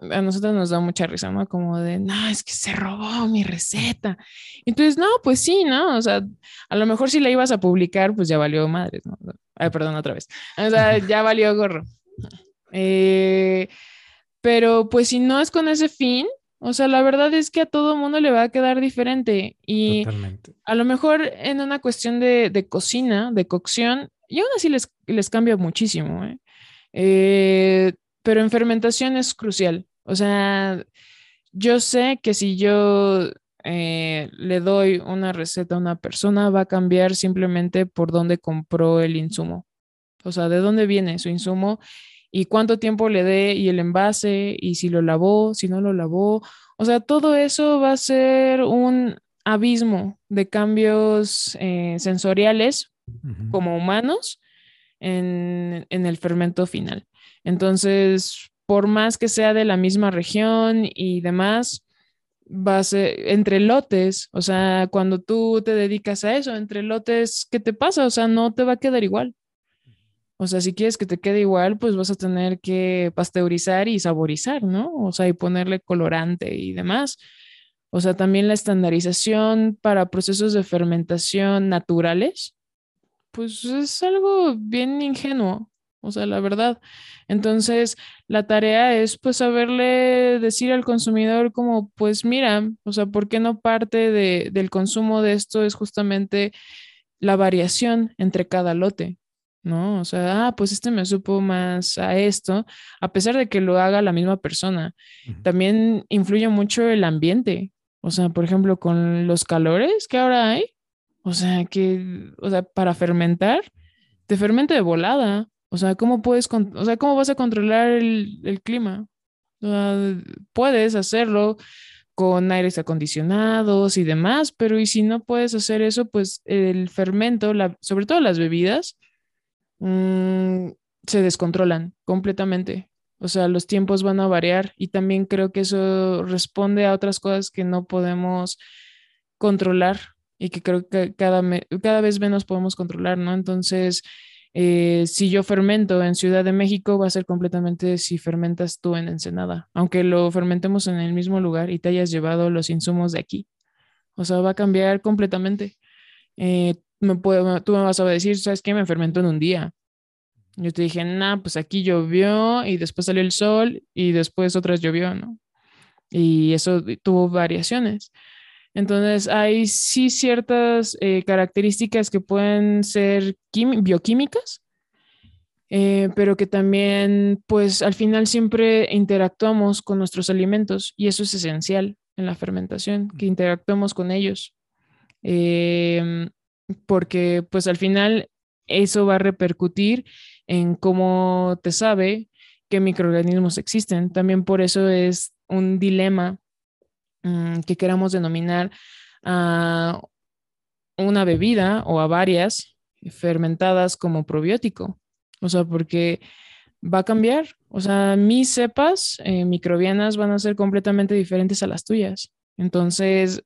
a nosotros nos da mucha risa, ¿no? Como de, no, es que se robó mi receta. Entonces, no, pues sí, ¿no? O sea, a lo mejor si la ibas a publicar, pues ya valió madres, ¿no? Ay, perdón, otra vez. O sea, ya valió gorro. Eh, pero pues si no es con ese fin, o sea, la verdad es que a todo mundo le va a quedar diferente y a lo mejor en una cuestión de, cocina, de cocción, y aún así les, les cambia muchísimo, ¿eh? Eh, pero en fermentación es crucial. O sea, yo sé que si yo le doy una receta a una persona, va a cambiar simplemente por dónde compró el insumo. O sea, de dónde viene su insumo y cuánto tiempo le dé y el envase y si lo lavó, si no lo lavó. O sea, todo eso va a ser un abismo de cambios eh, sensoriales como humanos en, el fermento final. Entonces, por más que sea de la misma región y demás, va a ser entre lotes, o sea, cuando tú te dedicas a eso, entre lotes, ¿qué te pasa? O sea, no te va a quedar igual. O sea, si quieres que te quede igual, pues vas a tener que pasteurizar y saborizar, ¿no? O sea, y ponerle colorante y demás. O sea, también la estandarización para procesos de fermentación naturales, pues es algo bien ingenuo, o sea, la verdad. Entonces, la tarea es pues saberle decir al consumidor como, pues mira, o sea, ¿por qué no parte de, del consumo de esto es justamente la variación entre cada lote? ¿no? O sea, ah, pues este me supo más a esto, a pesar de que lo haga la misma persona. También influye mucho el ambiente, o sea, por ejemplo, con los calores que ahora hay, o sea, que, o sea, para fermentar, te fermenta de volada. O sea, ¿cómo puedes, o sea, cómo vas a controlar el, clima? puedes hacerlo con aires acondicionados y demás, pero y si no puedes hacer eso, pues el fermento, sobre todo las bebidas, Mm, se descontrolan completamente. O sea, los tiempos van a variar y también creo que eso responde a otras cosas que no podemos controlar y que creo que cada vez menos podemos controlar, ¿no? Entonces, eh, si yo fermento en Ciudad de México, va a ser completamente si fermentas tú en Ensenada, aunque lo fermentemos en el mismo lugar y te hayas llevado los insumos de aquí. O sea, va a cambiar completamente. Eh, me tú me vas a decir, ¿sabes qué? Me fermentó en un día. Yo te dije, nah, pues aquí llovió y después salió el sol y después otras llovió, ¿no? Y eso tuvo variaciones. Entonces, hay sí ciertas eh, características que pueden ser bioquímicas, eh, pero que también, pues al final siempre interactuamos con nuestros alimentos y eso es esencial en la fermentación, que interactuemos con ellos. Em, porque pues al final eso va a repercutir en cómo te sabe qué microorganismos existen. También por eso es un dilema mm, que queramos denominar a una bebida o a varias fermentadas como probiótico. O sea, porque va a cambiar. O sea, mis cepas eh, microbianas van a ser completamente diferentes a las tuyas. Entonces,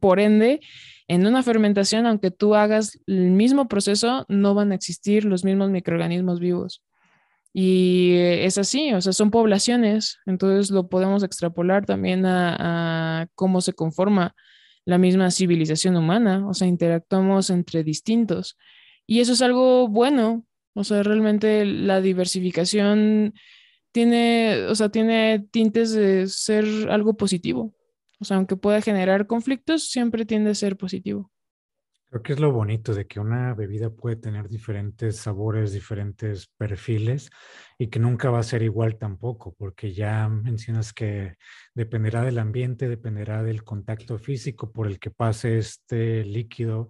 por ende, en una fermentación, aunque tú hagas el mismo proceso, no van a existir los mismos microorganismos vivos. Y es así, o sea, son poblaciones, entonces lo podemos extrapolar también a, cómo se conforma la misma civilización humana, o sea, interactuamos entre distintos. Y eso es algo bueno, o sea, realmente la diversificación tiene, o sea, tiene tintes de ser algo positivo. O sea, aunque pueda generar conflictos, siempre tiende a ser positivo. Creo que es lo bonito de que una bebida puede tener diferentes sabores, diferentes perfiles y que nunca va a ser igual tampoco, porque ya mencionas que dependerá del ambiente, dependerá del contacto físico por el que pase este líquido,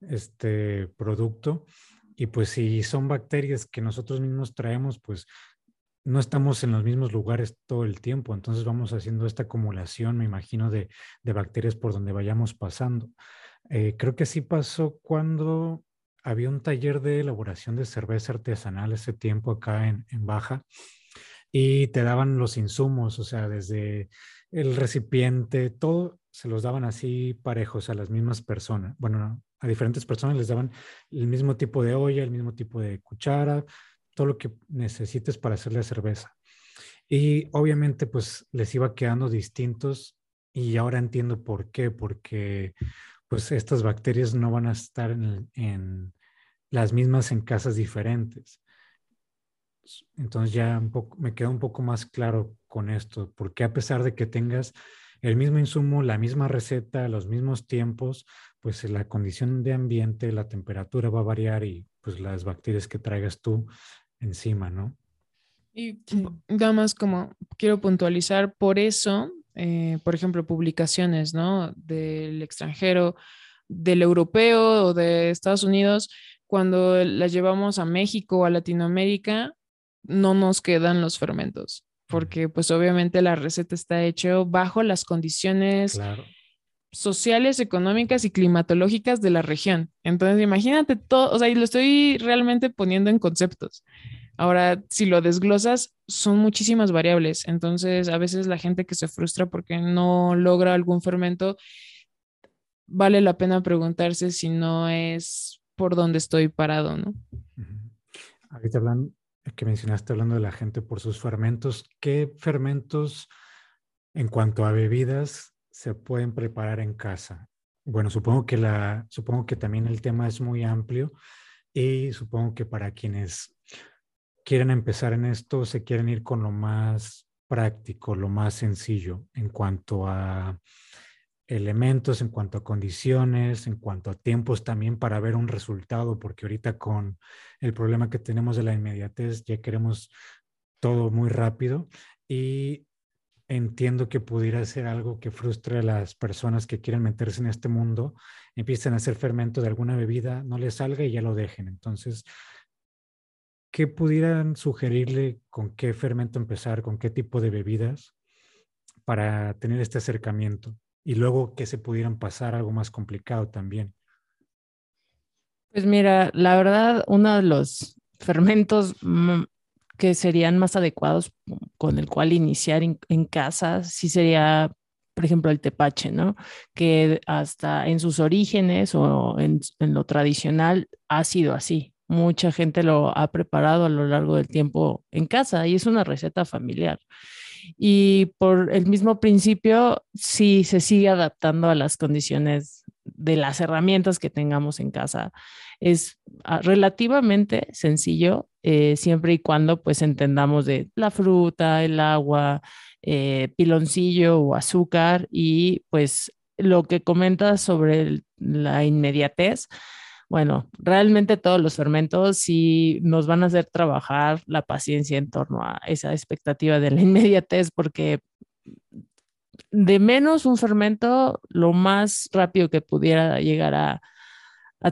este producto. Y pues si son bacterias que nosotros mismos traemos, pues no estamos en los mismos lugares todo el tiempo, entonces vamos haciendo esta acumulación, me imagino, de, de bacterias por donde vayamos pasando. Eh, creo que sí pasó cuando había un taller de elaboración de cerveza artesanal ese tiempo acá en, Baja y te daban los insumos, o sea, desde el recipiente, todo se los daban así parejos a las mismas personas. Bueno, a diferentes personas les daban el mismo tipo de olla, el mismo tipo de cuchara, todo lo que necesites para hacer la cerveza. Y obviamente pues les iba quedando distintos y ahora entiendo por qué, porque pues estas bacterias no van a estar en, las mismas en casas diferentes. Entonces ya me queda un poco más claro con esto, porque a pesar de que tengas el mismo insumo, la misma receta, los mismos tiempos, pues la condición de ambiente, la temperatura va a variar y pues las bacterias que traigas tú encima, ¿no? Y nada más como quiero puntualizar, por eso eh, por ejemplo, publicaciones, ¿no? Del extranjero, del europeo o de Estados Unidos, cuando las llevamos a México o a Latinoamérica, no nos quedan los fermentos, porque pues obviamente la receta está hecha bajo las condiciones sociales, económicas y climatológicas de la región. Entonces, imagínate todo, o sea, y lo estoy realmente poniendo en conceptos. Ahora, si lo desglosas, son muchísimas variables. Entonces, a veces la gente que se frustra porque no logra algún fermento, vale la pena preguntarse si no es por dónde estoy parado, ¿no? Ahorita hablan, que mencionaste hablando de la gente por sus fermentos, ¿qué fermentos en cuanto a bebidas se pueden preparar en casa? Bueno, supongo que la, supongo que también el tema es muy amplio y supongo que para quienes quieren empezar en esto, se quieren ir con lo más práctico, lo más sencillo en cuanto a elementos, en cuanto a condiciones, en cuanto a tiempos también para ver un resultado, porque ahorita con el problema que tenemos de la inmediatez ya queremos todo muy rápido y entiendo que pudiera ser algo que frustre a las personas que quieren meterse en este mundo, empiecen a hacer fermento de alguna bebida, no les salga y ya lo dejen. Entonces, ¿qué pudieran sugerirle con qué fermento empezar, con qué tipo de bebidas para tener este acercamiento? Y luego que se pudieran pasar algo más complicado también. Pues mira, la verdad, uno de los fermentos que serían más adecuados con el cual iniciar en, casa, sí sería, por ejemplo, el tepache, ¿no? Que hasta en sus orígenes o en lo tradicional ha sido así mucha gente lo ha preparado a lo largo del tiempo en casa y es una receta familiar. Y por el mismo principio, sí se sigue adaptando a las condiciones de las herramientas que tengamos en casa. Es ah, relativamente sencillo, eh, siempre y cuando pues entendamos de la fruta, el agua, eh, piloncillo o azúcar y pues lo que comentas sobre la inmediatez bueno, realmente todos los fermentos sí nos van a hacer trabajar la paciencia en torno a esa expectativa de la inmediatez, porque de menos un fermento, lo más rápido que pudiera llegar a,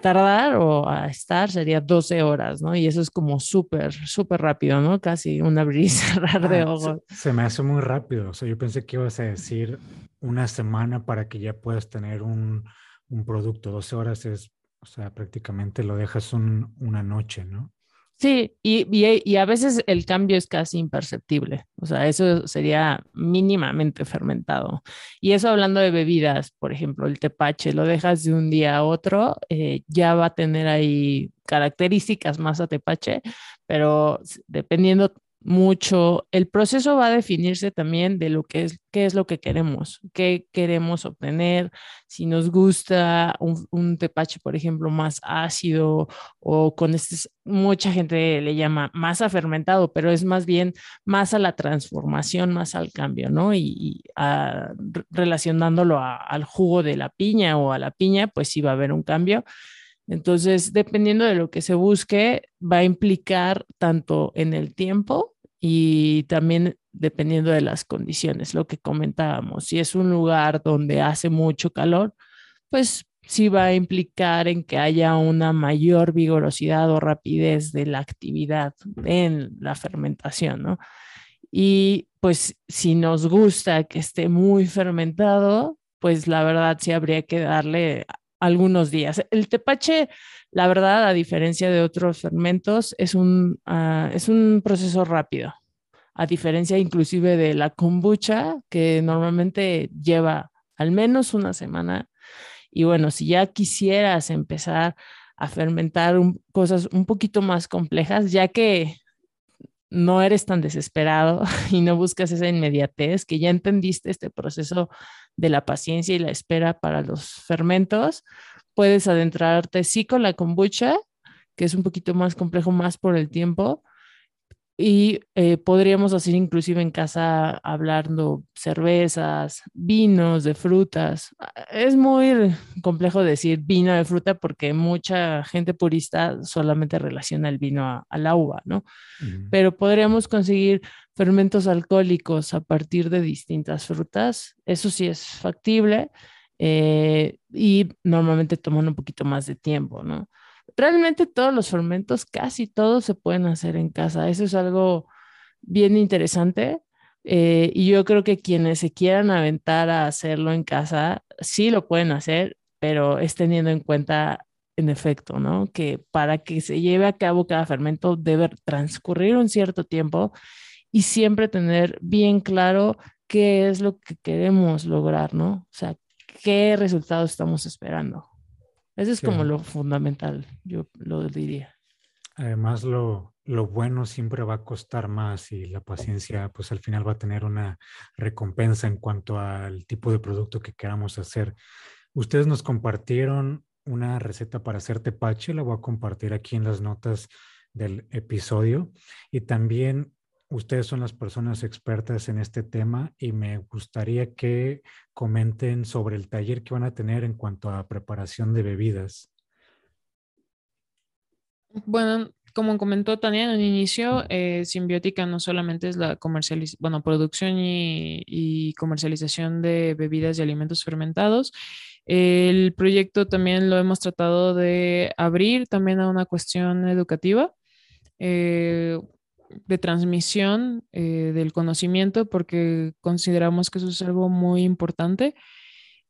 tardar o a estar sería 12 horas, ¿no? Y eso es como súper, súper rápido, ¿no? Casi un abrir y cerrar de ah, ojos. Se, me hace muy rápido. O sea, yo pensé que ibas a decir una semana para que ya puedas tener un, un producto. 12 horas es o sea, prácticamente lo dejas una noche, ¿no? Sí, y, y, a veces el cambio es casi imperceptible. O sea, eso sería mínimamente fermentado. Y eso hablando de bebidas, por ejemplo, el tepache, lo dejas de un día a otro, eh, ya va a tener ahí características más a tepache, pero dependiendo mucho, el proceso va a definirse también de lo que es, qué es lo que queremos, qué queremos obtener, si nos gusta un, tepache, por ejemplo, más ácido o con este, mucha gente le llama más fermentado, pero es más bien más a la transformación, más al cambio, ¿no? Y, relacionándolo al jugo de la piña o a la piña, pues sí va a haber un cambio. Entonces, dependiendo de lo que se busque, va a implicar tanto en el tiempo y también dependiendo de las condiciones, lo que comentábamos. Si es un lugar donde hace mucho calor, pues sí va a implicar en que haya una mayor vigorosidad o rapidez de la actividad en la fermentación, ¿no? Y pues si nos gusta que esté muy fermentado, pues la verdad sí habría que darle algunos días. El tepache, la verdad, a diferencia de otros fermentos, es un, ah, es un proceso rápido, a diferencia inclusive de la kombucha, que normalmente lleva al menos una semana. Y bueno, si ya quisieras empezar a fermentar cosas un poquito más complejas, ya que no eres tan desesperado y no buscas esa inmediatez, que ya entendiste este proceso de la paciencia y la espera para los fermentos, puedes adentrarte sí con la kombucha, que es un poquito más complejo, más por el tiempo, y eh, podríamos hacer inclusive en casa hablando cervezas, vinos de frutas. Es muy complejo decir vino de fruta porque mucha gente purista solamente relaciona el vino a, la uva, ¿no? Pero podríamos conseguir fermentos alcohólicos a partir de distintas frutas. Eso sí es factible eh, y normalmente toman un poquito más de tiempo, ¿no? Realmente todos los fermentos, casi todos se pueden hacer en casa. Eso es algo bien interesante. Eh, y yo creo que quienes se quieran aventar a hacerlo en casa, sí lo pueden hacer, pero es teniendo en cuenta, en efecto, ¿no? Que para que se lleve a cabo cada fermento debe transcurrir un cierto tiempo y siempre tener bien claro qué es lo que queremos lograr, ¿no? O sea, qué resultados estamos esperando. Eso es como lo fundamental, yo lo diría. Además, lo, lo, bueno siempre va a costar más y la paciencia, pues al final va a tener una recompensa en cuanto al tipo de producto que queramos hacer. Ustedes nos compartieron una receta para hacer tepache, la voy a compartir aquí en las notas del episodio. Y también ustedes son las personas expertas en este tema y me gustaría que comenten sobre el taller que van a tener en cuanto a preparación de bebidas. Bueno, como comentó Tania en un inicio, eh, Simbiótica no solamente es la comercialización, bueno, producción y, y, comercialización de bebidas y alimentos fermentados. El proyecto también lo hemos tratado de abrir también a una cuestión educativa. Eh, de transmisión eh, del conocimiento porque consideramos que eso es algo muy importante,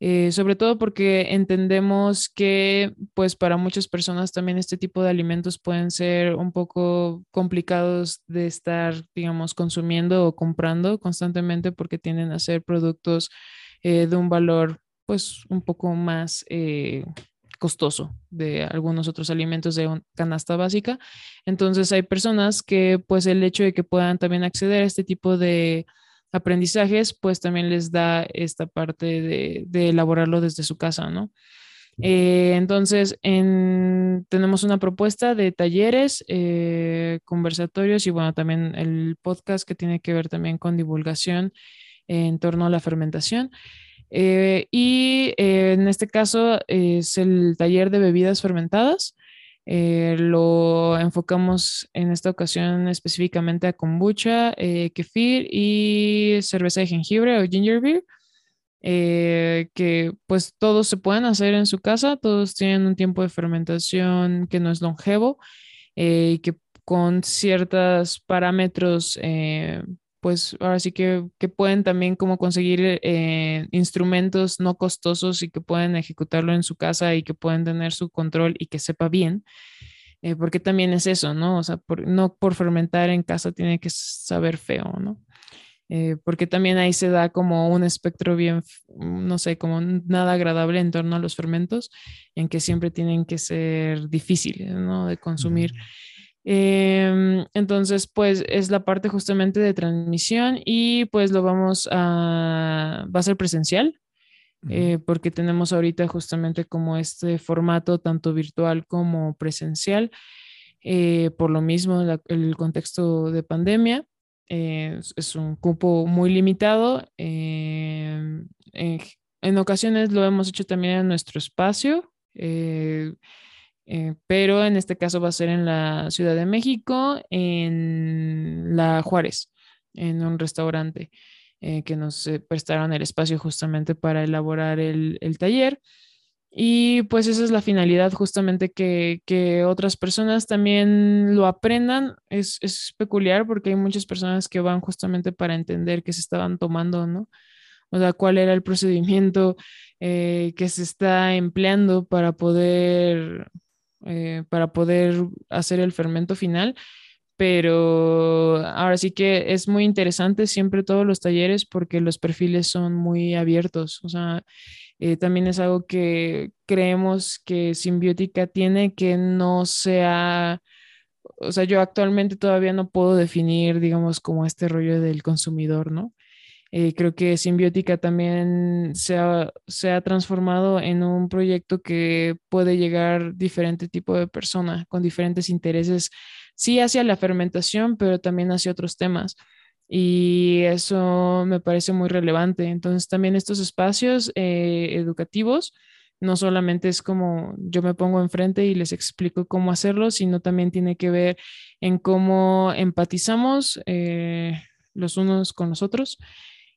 eh, sobre todo porque entendemos que pues para muchas personas también este tipo de alimentos pueden ser un poco complicados de estar, digamos, consumiendo o comprando constantemente porque tienden a ser productos eh, de un valor pues un poco más costoso de algunos otros alimentos de canasta básica. Entonces hay personas que pues el hecho de que puedan también acceder a este tipo de aprendizajes pues también les da esta parte de, elaborarlo desde su casa, ¿no? Eh, entonces, tenemos una propuesta de talleres, eh, conversatorios y bueno, también el podcast que tiene que ver también con divulgación en torno a la fermentación. Eh, y eh, en este caso es el taller de bebidas fermentadas. Eh, lo enfocamos en esta ocasión específicamente a kombucha, kefir y cerveza de jengibre o ginger beer. que pues todos se pueden hacer en su casa, todos tienen un tiempo de fermentación que no es longevo y que con ciertos parámetros pues ahora sí que, pueden también como conseguir eh, instrumentos no costosos y que pueden ejecutarlo en su casa y que pueden tener su control y que sepa bien, eh, porque también es eso, ¿no? O sea, no por fermentar en casa tiene que saber feo, ¿no? Eh, porque también ahí se da como un espectro bien, no sé, como nada agradable en torno a los fermentos, en que siempre tienen que ser difíciles, ¿no? De consumir. Em, entonces, pues es la parte justamente de transmisión y pues lo vamos a, va a ser presencial, eh, porque tenemos ahorita justamente como este formato tanto virtual como presencial, eh, por lo mismo el contexto de pandemia. Eh, es un cupo muy limitado. Em, en, ocasiones lo hemos hecho también en nuestro espacio, pero en este caso va a ser en la Ciudad de México, en la Juárez, en un restaurante. Eh, que nos eh, prestaron el espacio justamente para elaborar el, taller. Y pues esa es la finalidad, justamente que, que otras personas también lo aprendan. Es, es, peculiar porque hay muchas personas que van justamente para entender qué se estaban tomando, ¿no? O sea, cuál era el procedimiento eh, que se está empleando para poder, para poder hacer el fermento final pero ahora sí que es muy interesante siempre todos los talleres porque los perfiles son muy abiertos, o sea, eh, también es algo que creemos que Simbiótica tiene que no sea, o sea, yo actualmente todavía no puedo definir, digamos, como este rollo del consumidor, ¿no? Eh, creo que Simbiótica también se ha, se ha, transformado en un proyecto que puede llegar diferente tipo de persona con diferentes intereses sí hacia la fermentación, pero también hacia otros temas. Y eso me parece muy relevante. Entonces, también estos espacios eh, educativos, no solamente es como yo me pongo enfrente y les explico cómo hacerlo, sino también tiene que ver en cómo empatizamos eh, los unos con los otros.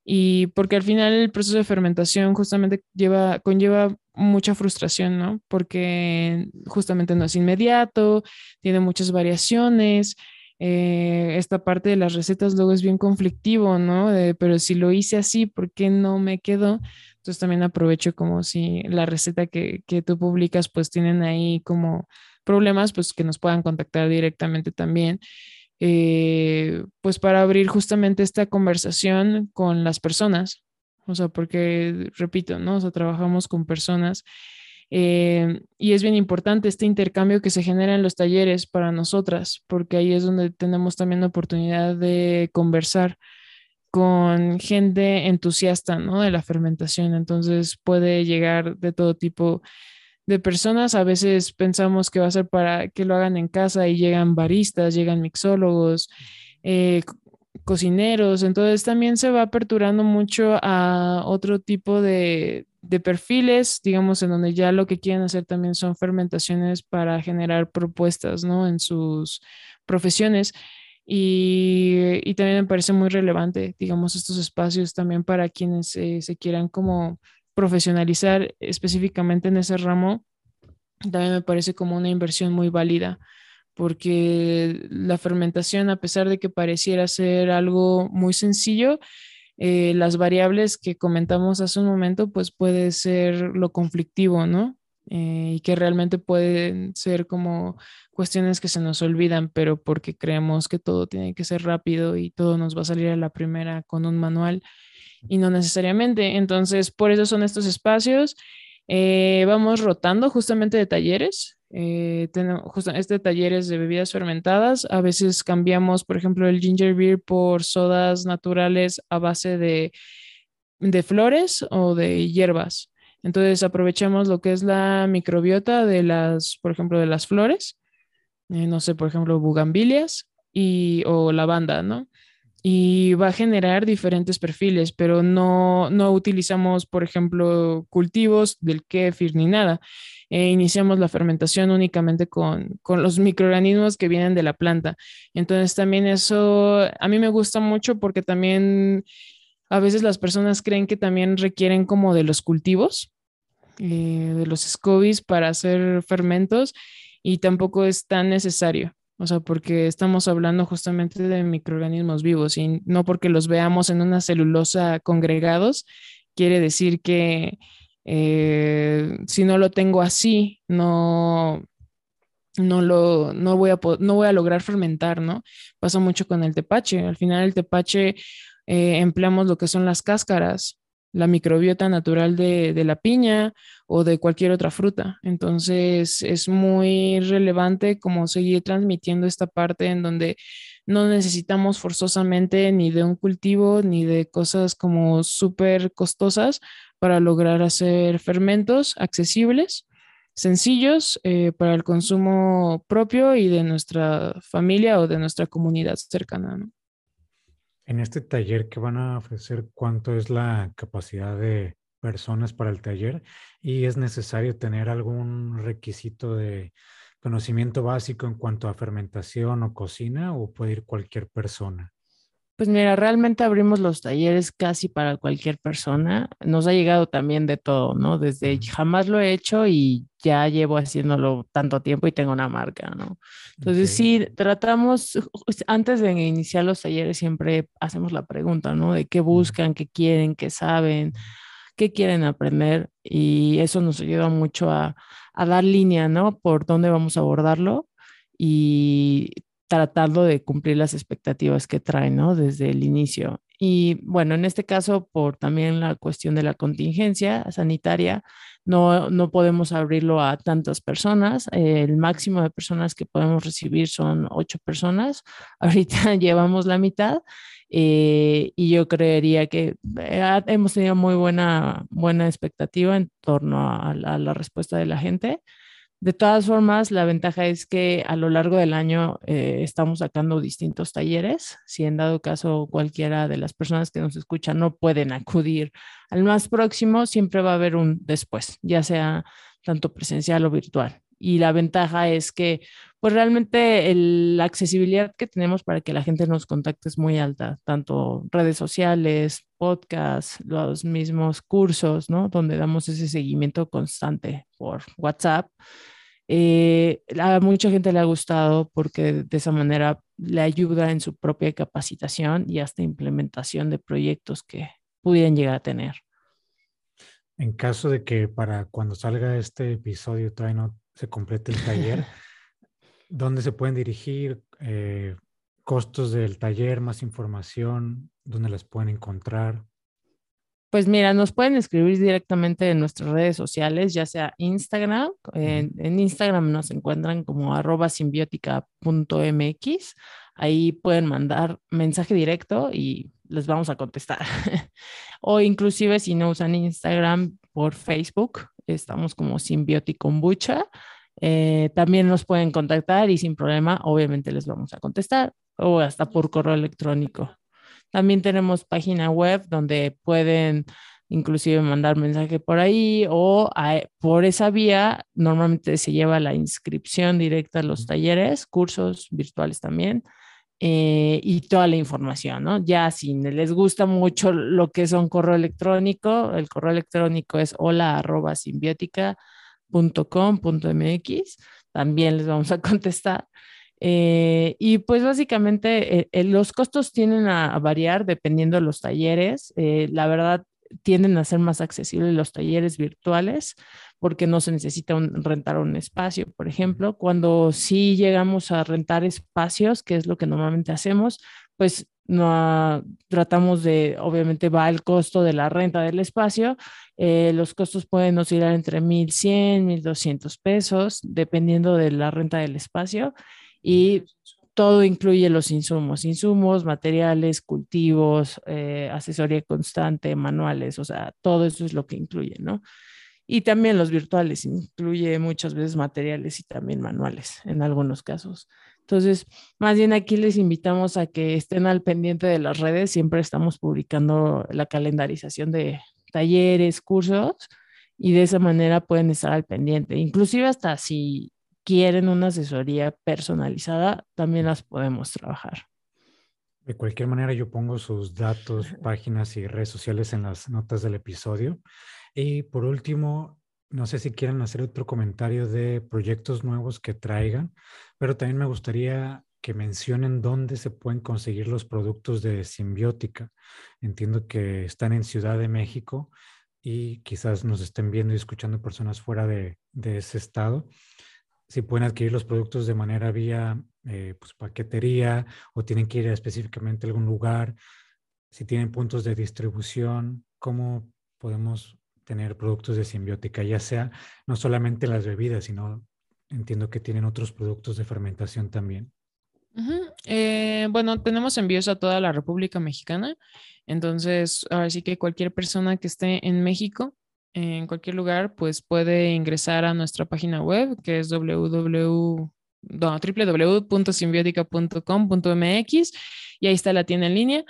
Y porque al final el proceso de fermentación justamente lleva, conlleva mucha frustración, ¿no? Porque justamente no es inmediato, tiene muchas variaciones. Eh, esta parte de las recetas luego es bien conflictivo, ¿no? pero si lo hice así, ¿por qué no me quedó? Entonces también aprovecho como si la receta que, que tú publicas pues tienen ahí como problemas, pues que nos puedan contactar directamente también. Eh, pues para abrir justamente esta conversación con las personas, o sea, porque, repito, ¿no? O sea, trabajamos con personas eh, y es bien importante este intercambio que se genera en los talleres para nosotras, porque ahí es donde tenemos también la oportunidad de conversar con gente entusiasta, ¿no? De la fermentación. Entonces puede llegar de todo tipo de personas. A veces pensamos que va a ser para que lo hagan en casa y llegan baristas, llegan mixólogos, eh, cocineros, entonces también se va aperturando mucho a otro tipo de, perfiles, digamos, en donde ya lo que quieren hacer también son fermentaciones para generar propuestas, ¿no? En sus profesiones. Y, también me parece muy relevante, digamos, estos espacios también para quienes se quieran como profesionalizar específicamente en ese ramo, también me parece como una inversión muy válida porque la fermentación, a pesar de que pareciera ser algo muy sencillo, eh, las variables que comentamos hace un momento, pues puede ser lo conflictivo, ¿no? Eh, y que realmente pueden ser como cuestiones que se nos olvidan, pero porque creemos que todo tiene que ser rápido y todo nos va a salir a la primera con un manual y no necesariamente. Entonces, por eso son estos espacios. Eh, vamos rotando justamente de talleres. Eh, tenemos justo este de bebidas fermentadas. A veces cambiamos, por ejemplo, el ginger beer por sodas naturales a base de, de flores o de hierbas. Entonces aprovechamos lo que es la microbiota de las, por ejemplo, de las flores. Eh, no sé, por ejemplo, bugambilias y, o lavanda, ¿no? Y va a generar diferentes perfiles, pero no, no utilizamos, por ejemplo, cultivos del kéfir ni nada. Eh, iniciamos la fermentación únicamente con, con, los microorganismos que vienen de la planta. Entonces también eso a mí me gusta mucho porque también a veces las personas creen que también requieren como de los cultivos, eh, de los scobies para hacer fermentos y tampoco es tan necesario. O sea, porque estamos hablando justamente de microorganismos vivos y no porque los veamos en una celulosa congregados, quiere decir que eh, si no lo tengo así, no, no lo no voy a no voy a lograr fermentar, ¿no? Pasa mucho con el tepache. Al final el tepache eh, empleamos lo que son las cáscaras la microbiota natural de, de, la piña o de cualquier otra fruta. Entonces es muy relevante como seguir transmitiendo esta parte en donde no necesitamos forzosamente ni de un cultivo ni de cosas como súper costosas para lograr hacer fermentos accesibles, sencillos eh, para el consumo propio y de nuestra familia o de nuestra comunidad cercana. En este taller que van a ofrecer, ¿cuánto es la capacidad de personas para el taller? ¿Y es necesario tener algún requisito de conocimiento básico en cuanto a fermentación o cocina o puede ir cualquier persona? Pues mira, realmente abrimos los talleres casi para cualquier persona. Nos ha llegado también de todo, ¿no? Desde jamás lo he hecho y ya llevo haciéndolo tanto tiempo y tengo una marca, ¿no? Entonces sí, tratamos, antes de iniciar los talleres siempre hacemos la pregunta, ¿no? De qué buscan, qué quieren, qué saben, qué quieren aprender y eso nos ayuda mucho a, a dar línea, ¿no? Por dónde vamos a abordarlo y tratando de cumplir las expectativas que trae, ¿no? Desde el inicio. Y bueno, en este caso, por también la cuestión de la contingencia sanitaria, no, no podemos abrirlo a tantas personas. el máximo de personas que podemos recibir son ocho personas. Ahorita llevamos la mitad eh, y yo creería que eh, hemos tenido muy buena, buena expectativa en torno a la respuesta de la gente. De todas formas, la ventaja es que a lo largo del año eh, estamos sacando distintos talleres. Si en dado caso cualquiera de las personas que nos escuchan no pueden acudir al más próximo, siempre va a haber un después, ya sea tanto presencial o virtual. Y la ventaja es que, pues realmente la accesibilidad que tenemos para que la gente nos contacte es muy alta, tanto redes sociales, podcasts, los mismos cursos, ¿no? Donde damos ese seguimiento constante por WhatsApp. Eh, a mucha gente le ha gustado porque de esa manera le ayuda en su propia capacitación y hasta implementación de proyectos que pudieran llegar a tener. En caso de que para cuando salga este episodio todavía no se complete el taller, ¿dónde se pueden dirigir? Eh, costos del taller, más información, dónde las pueden encontrar. Pues mira, nos pueden escribir directamente en nuestras redes sociales, ya sea Instagram. En, Instagram nos encuentran como arroba simbiótica.mx. Ahí pueden mandar mensaje directo y les vamos a contestar. o inclusive si no usan Instagram por Facebook, estamos como Simbiótico Kombucha. Eh, también nos pueden contactar y sin problema, obviamente les vamos a contestar o hasta por correo electrónico. También tenemos página web donde pueden inclusive mandar mensaje por ahí o por esa vía normalmente se lleva la inscripción directa a los talleres, cursos virtuales también. Eh, y toda la información, ¿no? Ya si les gusta mucho lo que es un correo electrónico, el correo electrónico es hola arroba también les vamos a contestar. Eh, y pues básicamente eh, los costos tienden a, variar dependiendo de los talleres. la verdad, tienden a ser más accesibles los talleres virtuales porque no se necesita rentar un espacio, por ejemplo. Cuando sí llegamos a rentar espacios, que es lo que normalmente hacemos, pues no tratamos de, obviamente va el costo de la renta del espacio, eh, los costos pueden oscilar entre 1.100, 1.200 pesos, dependiendo de la renta del espacio, y todo incluye los insumos, insumos, materiales, cultivos, eh, asesoría constante, manuales, o sea, todo eso es lo que incluye, ¿no? Y también los virtuales, incluye muchas veces materiales y también manuales en algunos casos. Entonces, más bien aquí les invitamos a que estén al pendiente de las redes. Siempre estamos publicando la calendarización de talleres, cursos y de esa manera pueden estar al pendiente. Inclusive hasta si quieren una asesoría personalizada, también las podemos trabajar. De cualquier manera, yo pongo sus datos, páginas y redes sociales en las notas del episodio. Y por último, no sé si quieren hacer otro comentario de proyectos nuevos que traigan, pero también me gustaría que mencionen dónde se pueden conseguir los productos de Simbiótica. Entiendo que están en Ciudad de México y quizás nos estén viendo y escuchando personas fuera de, ese estado. Si pueden adquirir los productos de manera vía eh, pues, paquetería o tienen que ir específicamente a algún lugar, si tienen puntos de distribución, cómo podemos tener productos de simbiótica, ya sea no solamente las bebidas, sino entiendo que tienen otros productos de fermentación también. Eh, bueno, tenemos envíos a toda la República Mexicana, entonces ahora sí que cualquier persona que esté en México, en cualquier lugar, pues puede ingresar a nuestra página web que es www.simbiotica.com.mx y ahí está la tienda en línea.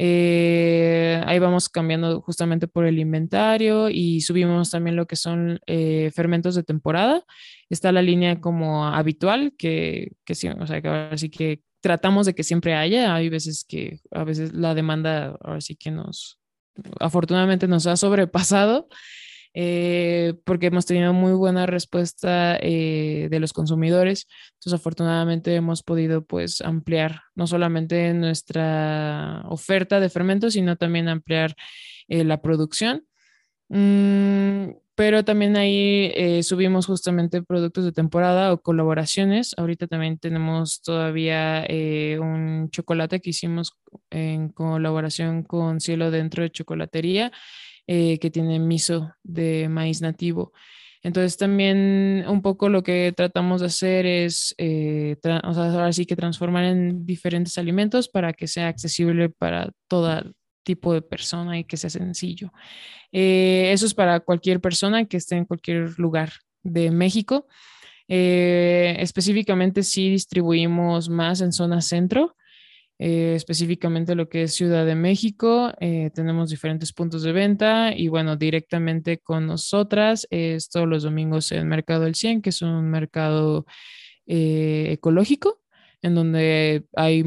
Eh, ahí vamos cambiando justamente por el inventario y subimos también lo que son eh, fermentos de temporada. Está la línea como habitual, que, que sí, o sea, que que tratamos de que siempre haya. Hay veces que a veces la demanda ahora sí que nos, afortunadamente nos ha sobrepasado. Eh, porque hemos tenido muy buena respuesta eh, de los consumidores. Entonces, afortunadamente hemos podido pues ampliar no solamente nuestra oferta de fermentos, sino también ampliar eh, la producción. Mm, pero también ahí subimos justamente productos de temporada o colaboraciones. Ahorita también tenemos todavía un chocolate que hicimos en colaboración con Cielo Dentro de Chocolatería eh, que tiene miso de maíz nativo. Entonces también un poco lo que tratamos de hacer es, eh, ahora sí que transformar en diferentes alimentos para que sea accesible para todo tipo de persona y que sea sencillo. Eh, eso es para cualquier persona que esté en cualquier lugar de México. específicamente sí distribuimos más en zona centro. Eh, específicamente lo que es Ciudad de México. Eh, tenemos diferentes puntos de venta y bueno, directamente con nosotras es todos los domingos en Mercado del 100, que es un mercado eh, ecológico en donde hay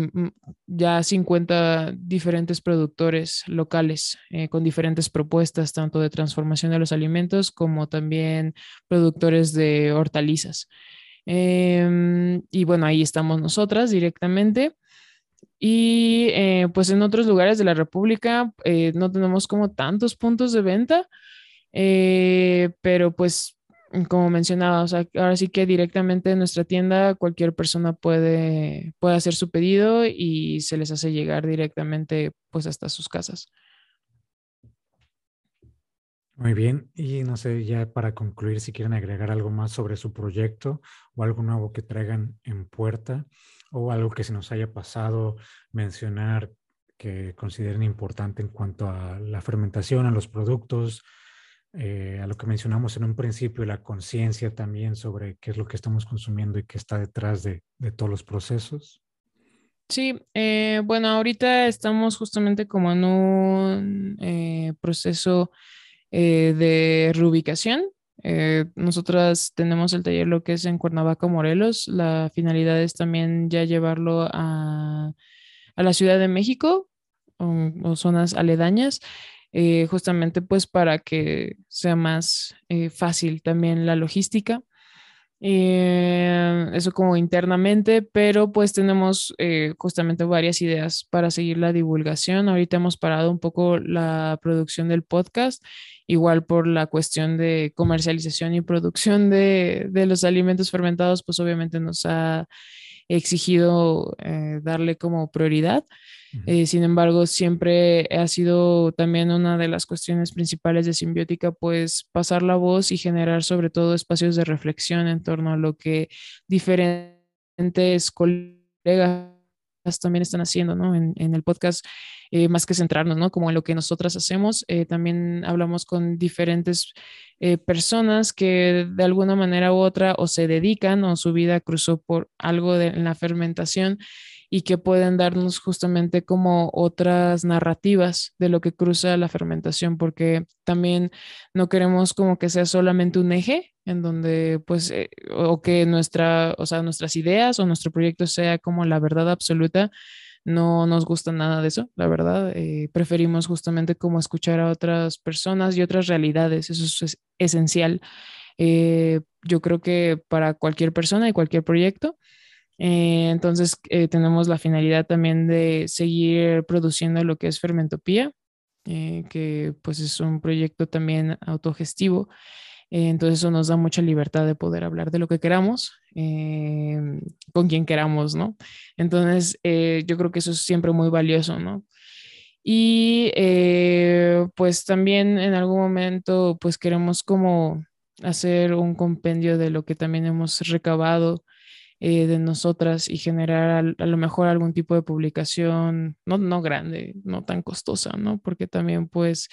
ya 50 diferentes productores locales con diferentes propuestas, tanto de transformación de los alimentos como también productores de hortalizas. Em, y bueno, ahí estamos nosotras directamente. Y eh, pues en otros lugares de la República eh, no tenemos como tantos puntos de venta, eh, pero pues como mencionaba, ahora sí que directamente en nuestra tienda cualquier persona puede, puede hacer su pedido y se les hace llegar directamente pues hasta sus casas. Muy bien, y no sé, ya para concluir, si quieren agregar algo más sobre su proyecto o algo nuevo que traigan en puerta o algo que se nos haya pasado mencionar que consideren importante en cuanto a la fermentación, a los productos, eh, a lo que mencionamos en un principio, la conciencia también sobre qué es lo que estamos consumiendo y qué está detrás de, todos los procesos. Sí, eh, bueno, ahorita estamos justamente como en un eh, proceso de reubicación nosotras tenemos el taller lo que es en Cuernavaca, Morelos. La finalidad es también ya llevarlo a, la Ciudad de México o, zonas aledañas, eh, justamente pues para que sea más eh, fácil también la logística. Eh, eso como internamente, pero pues tenemos justamente varias ideas para seguir la divulgación. Ahorita hemos parado un poco la producción del podcast, igual por la cuestión de comercialización y producción de, de los alimentos fermentados, pues obviamente nos ha exigido eh, darle como prioridad. Eh, sin embargo, siempre ha sido también una de las cuestiones principales de simbiótica, pues pasar la voz y generar sobre todo espacios de reflexión en torno a lo que diferentes colegas también están haciendo, ¿no? En, el podcast, eh, más que centrarnos, ¿no? Como en lo que nosotras hacemos, eh, también hablamos con diferentes personas que de alguna manera u otra o se dedican o su vida cruzó por algo de, en la fermentación y que pueden darnos justamente como otras narrativas de lo que cruza la fermentación, porque también no queremos como que sea solamente un eje en donde pues eh, o que nuestra, o sea, nuestras ideas o nuestro proyecto sea como la verdad absoluta. No nos gusta nada de eso, la verdad. Eh, preferimos justamente como escuchar a otras personas y otras realidades. Eso es esencial. Eh, yo creo que para cualquier persona y cualquier proyecto, eh, entonces, eh, tenemos la finalidad también de seguir produciendo lo que es Fermentopía, eh, que pues es un proyecto también autogestivo. entonces, eso nos da mucha libertad de poder hablar de lo que queramos, con quien queramos, ¿no? Entonces, yo creo que eso es siempre muy valioso, ¿no? Y pues también en algún momento pues queremos como hacer un compendio de lo que también hemos recabado eh, de nosotras y generar a, lo mejor algún tipo de publicación, no, no grande, no tan costosa, ¿no? Porque también pues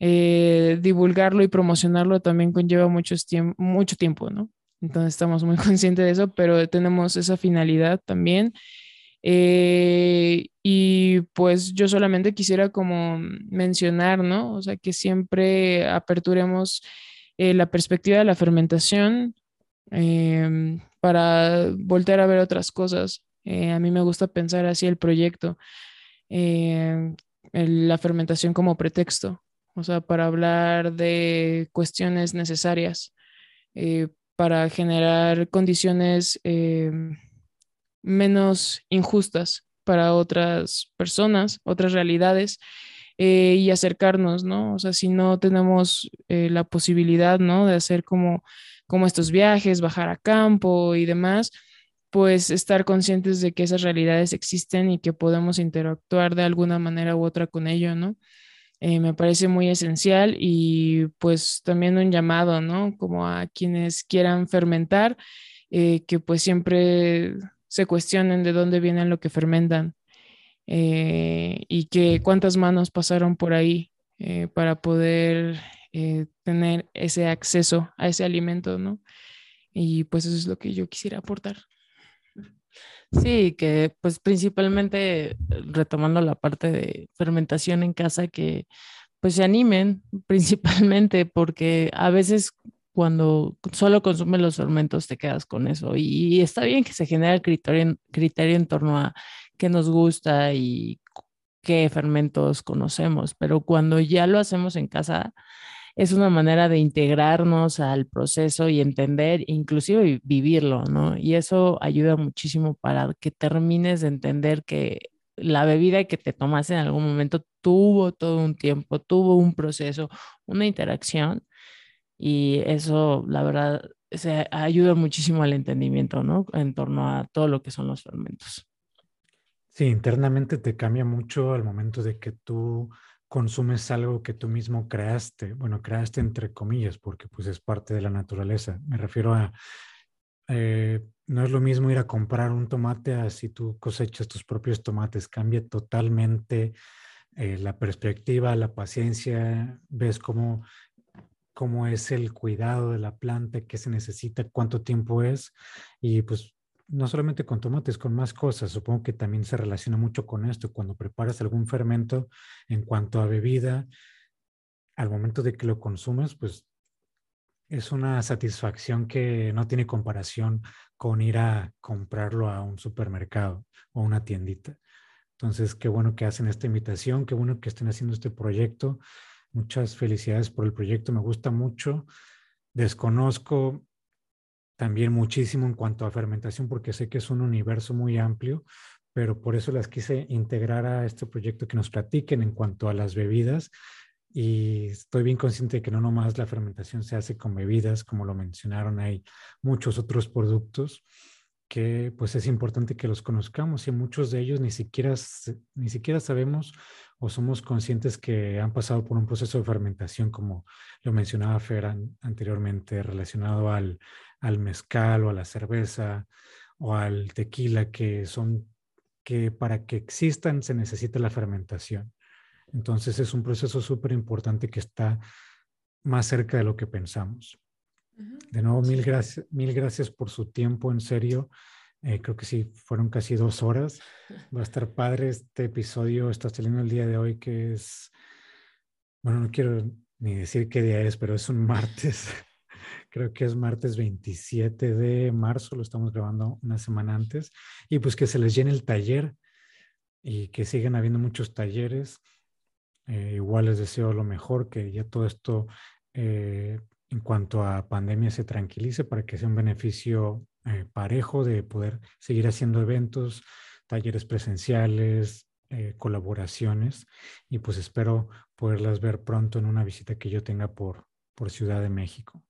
eh, divulgarlo y promocionarlo también conlleva mucho tiempo, mucho tiempo, ¿no? Entonces estamos muy conscientes de eso, pero tenemos esa finalidad también. Eh, y pues yo solamente quisiera como mencionar, ¿no? O sea, que siempre aperturemos eh, la perspectiva de la fermentación em, para voltear a ver otras cosas. Eh, a mí me gusta pensar así el proyecto, la fermentación como pretexto, o sea, para hablar de cuestiones necesarias, para generar condiciones em, menos injustas para otras personas, otras realidades eh, y acercarnos, ¿no? O sea, si no tenemos eh, la posibilidad, ¿no? De hacer como, como estos viajes, bajar a campo y demás, pues estar conscientes de que esas realidades existen y que podemos interactuar de alguna manera u otra con ello, ¿no? Eh, me parece muy esencial y pues también un llamado, ¿no? Como a quienes quieran fermentar, que pues siempre se cuestionen de dónde vienen lo que fermentan eh, y que cuántas manos pasaron por ahí eh, para poder eh, tener ese acceso a ese alimento, ¿no? Y pues eso es lo que yo quisiera aportar. Sí, que pues principalmente retomando la parte de fermentación en casa, que pues se animen principalmente porque a veces cuando solo consumes los fermentos te quedas con eso. Y, está bien que se genere el criterio, criterio en torno a qué nos gusta y qué fermentos conocemos, pero cuando ya lo hacemos en casa, es una manera de integrarnos al proceso y entender, inclusive vivirlo, ¿no? Y eso ayuda muchísimo para que termines de entender que la bebida que te tomas en algún momento tuvo todo un tiempo, tuvo un proceso, una interacción y eso, la verdad, se ayuda muchísimo al entendimiento, ¿no? En torno a todo lo que son los fermentos. Sí, internamente te cambia mucho al momento de que tú consumes algo que tú mismo creaste. Bueno, creaste entre comillas, porque pues es parte de la naturaleza. Me refiero a, eh, no es lo mismo ir a comprar un tomate a si tú cosechas tus propios tomates. Cambia totalmente eh, la perspectiva, la paciencia. Ves cómo cómo es el cuidado de la planta, qué se necesita, cuánto tiempo es. Y pues no solamente con tomates, con más cosas. Supongo que también se relaciona mucho con esto. Cuando preparas algún fermento en cuanto a bebida, al momento de que lo consumes, pues es una satisfacción que no tiene comparación con ir a comprarlo a un supermercado o una tiendita. Entonces, qué bueno que hacen esta invitación, qué bueno que estén haciendo este proyecto. Muchas felicidades por el proyecto, me gusta mucho. Desconozco también muchísimo en cuanto a fermentación porque sé que es un universo muy amplio, pero por eso las quise integrar a este proyecto que nos platiquen en cuanto a las bebidas. Y estoy bien consciente de que no nomás la fermentación se hace con bebidas, como lo mencionaron, hay muchos otros productos que pues es importante que los conozcamos y muchos de ellos ni siquiera, ni siquiera sabemos o somos conscientes que han pasado por un proceso de fermentación, como lo mencionaba Fer anteriormente, relacionado al, al mezcal o a la cerveza o al tequila, que son que para que existan se necesita la fermentación. Entonces es un proceso súper importante que está más cerca de lo que pensamos. De nuevo, mil gracias, mil gracias por su tiempo, en serio. Eh, creo que sí, fueron casi dos horas. Va a estar padre este episodio. Está saliendo el día de hoy, que es, bueno, no quiero ni decir qué día es, pero es un martes. Creo que es martes 27 de marzo, lo estamos grabando una semana antes. Y pues que se les llene el taller y que sigan habiendo muchos talleres. Eh, igual les deseo lo mejor, que ya todo esto eh, en cuanto a pandemia se tranquilice para que sea un beneficio eh, parejo de poder seguir haciendo eventos, talleres presenciales, eh, colaboraciones y pues espero poderlas ver pronto en una visita que yo tenga por, por Ciudad de México.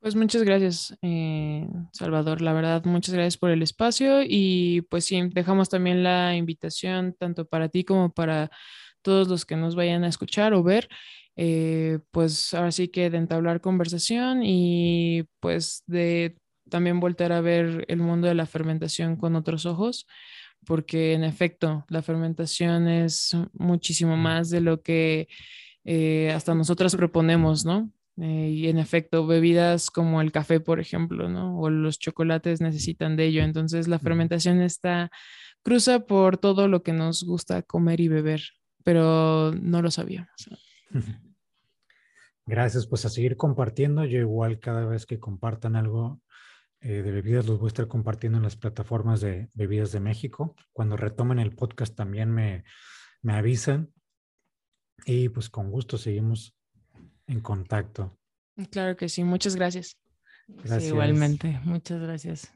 Pues muchas gracias, eh, Salvador. La verdad, muchas gracias por el espacio y pues sí, dejamos también la invitación tanto para ti como para todos los que nos vayan a escuchar o ver, eh, pues ahora sí que de entablar conversación y pues de también volver a ver el mundo de la fermentación con otros ojos, porque en efecto la fermentación es muchísimo más de lo que eh, hasta nosotras proponemos, ¿no? Eh, y en efecto, bebidas como el café, por ejemplo, ¿no? O los chocolates necesitan de ello. Entonces, la fermentación está, cruza por todo lo que nos gusta comer y beber, pero no lo sabíamos. Gracias, pues a seguir compartiendo. Yo igual cada vez que compartan algo eh, de bebidas los voy a estar compartiendo en las plataformas de bebidas de México. Cuando retomen el podcast también me, me avisan y pues con gusto seguimos en contacto. Claro que sí, muchas gracias. gracias. igualmente, muchas gracias.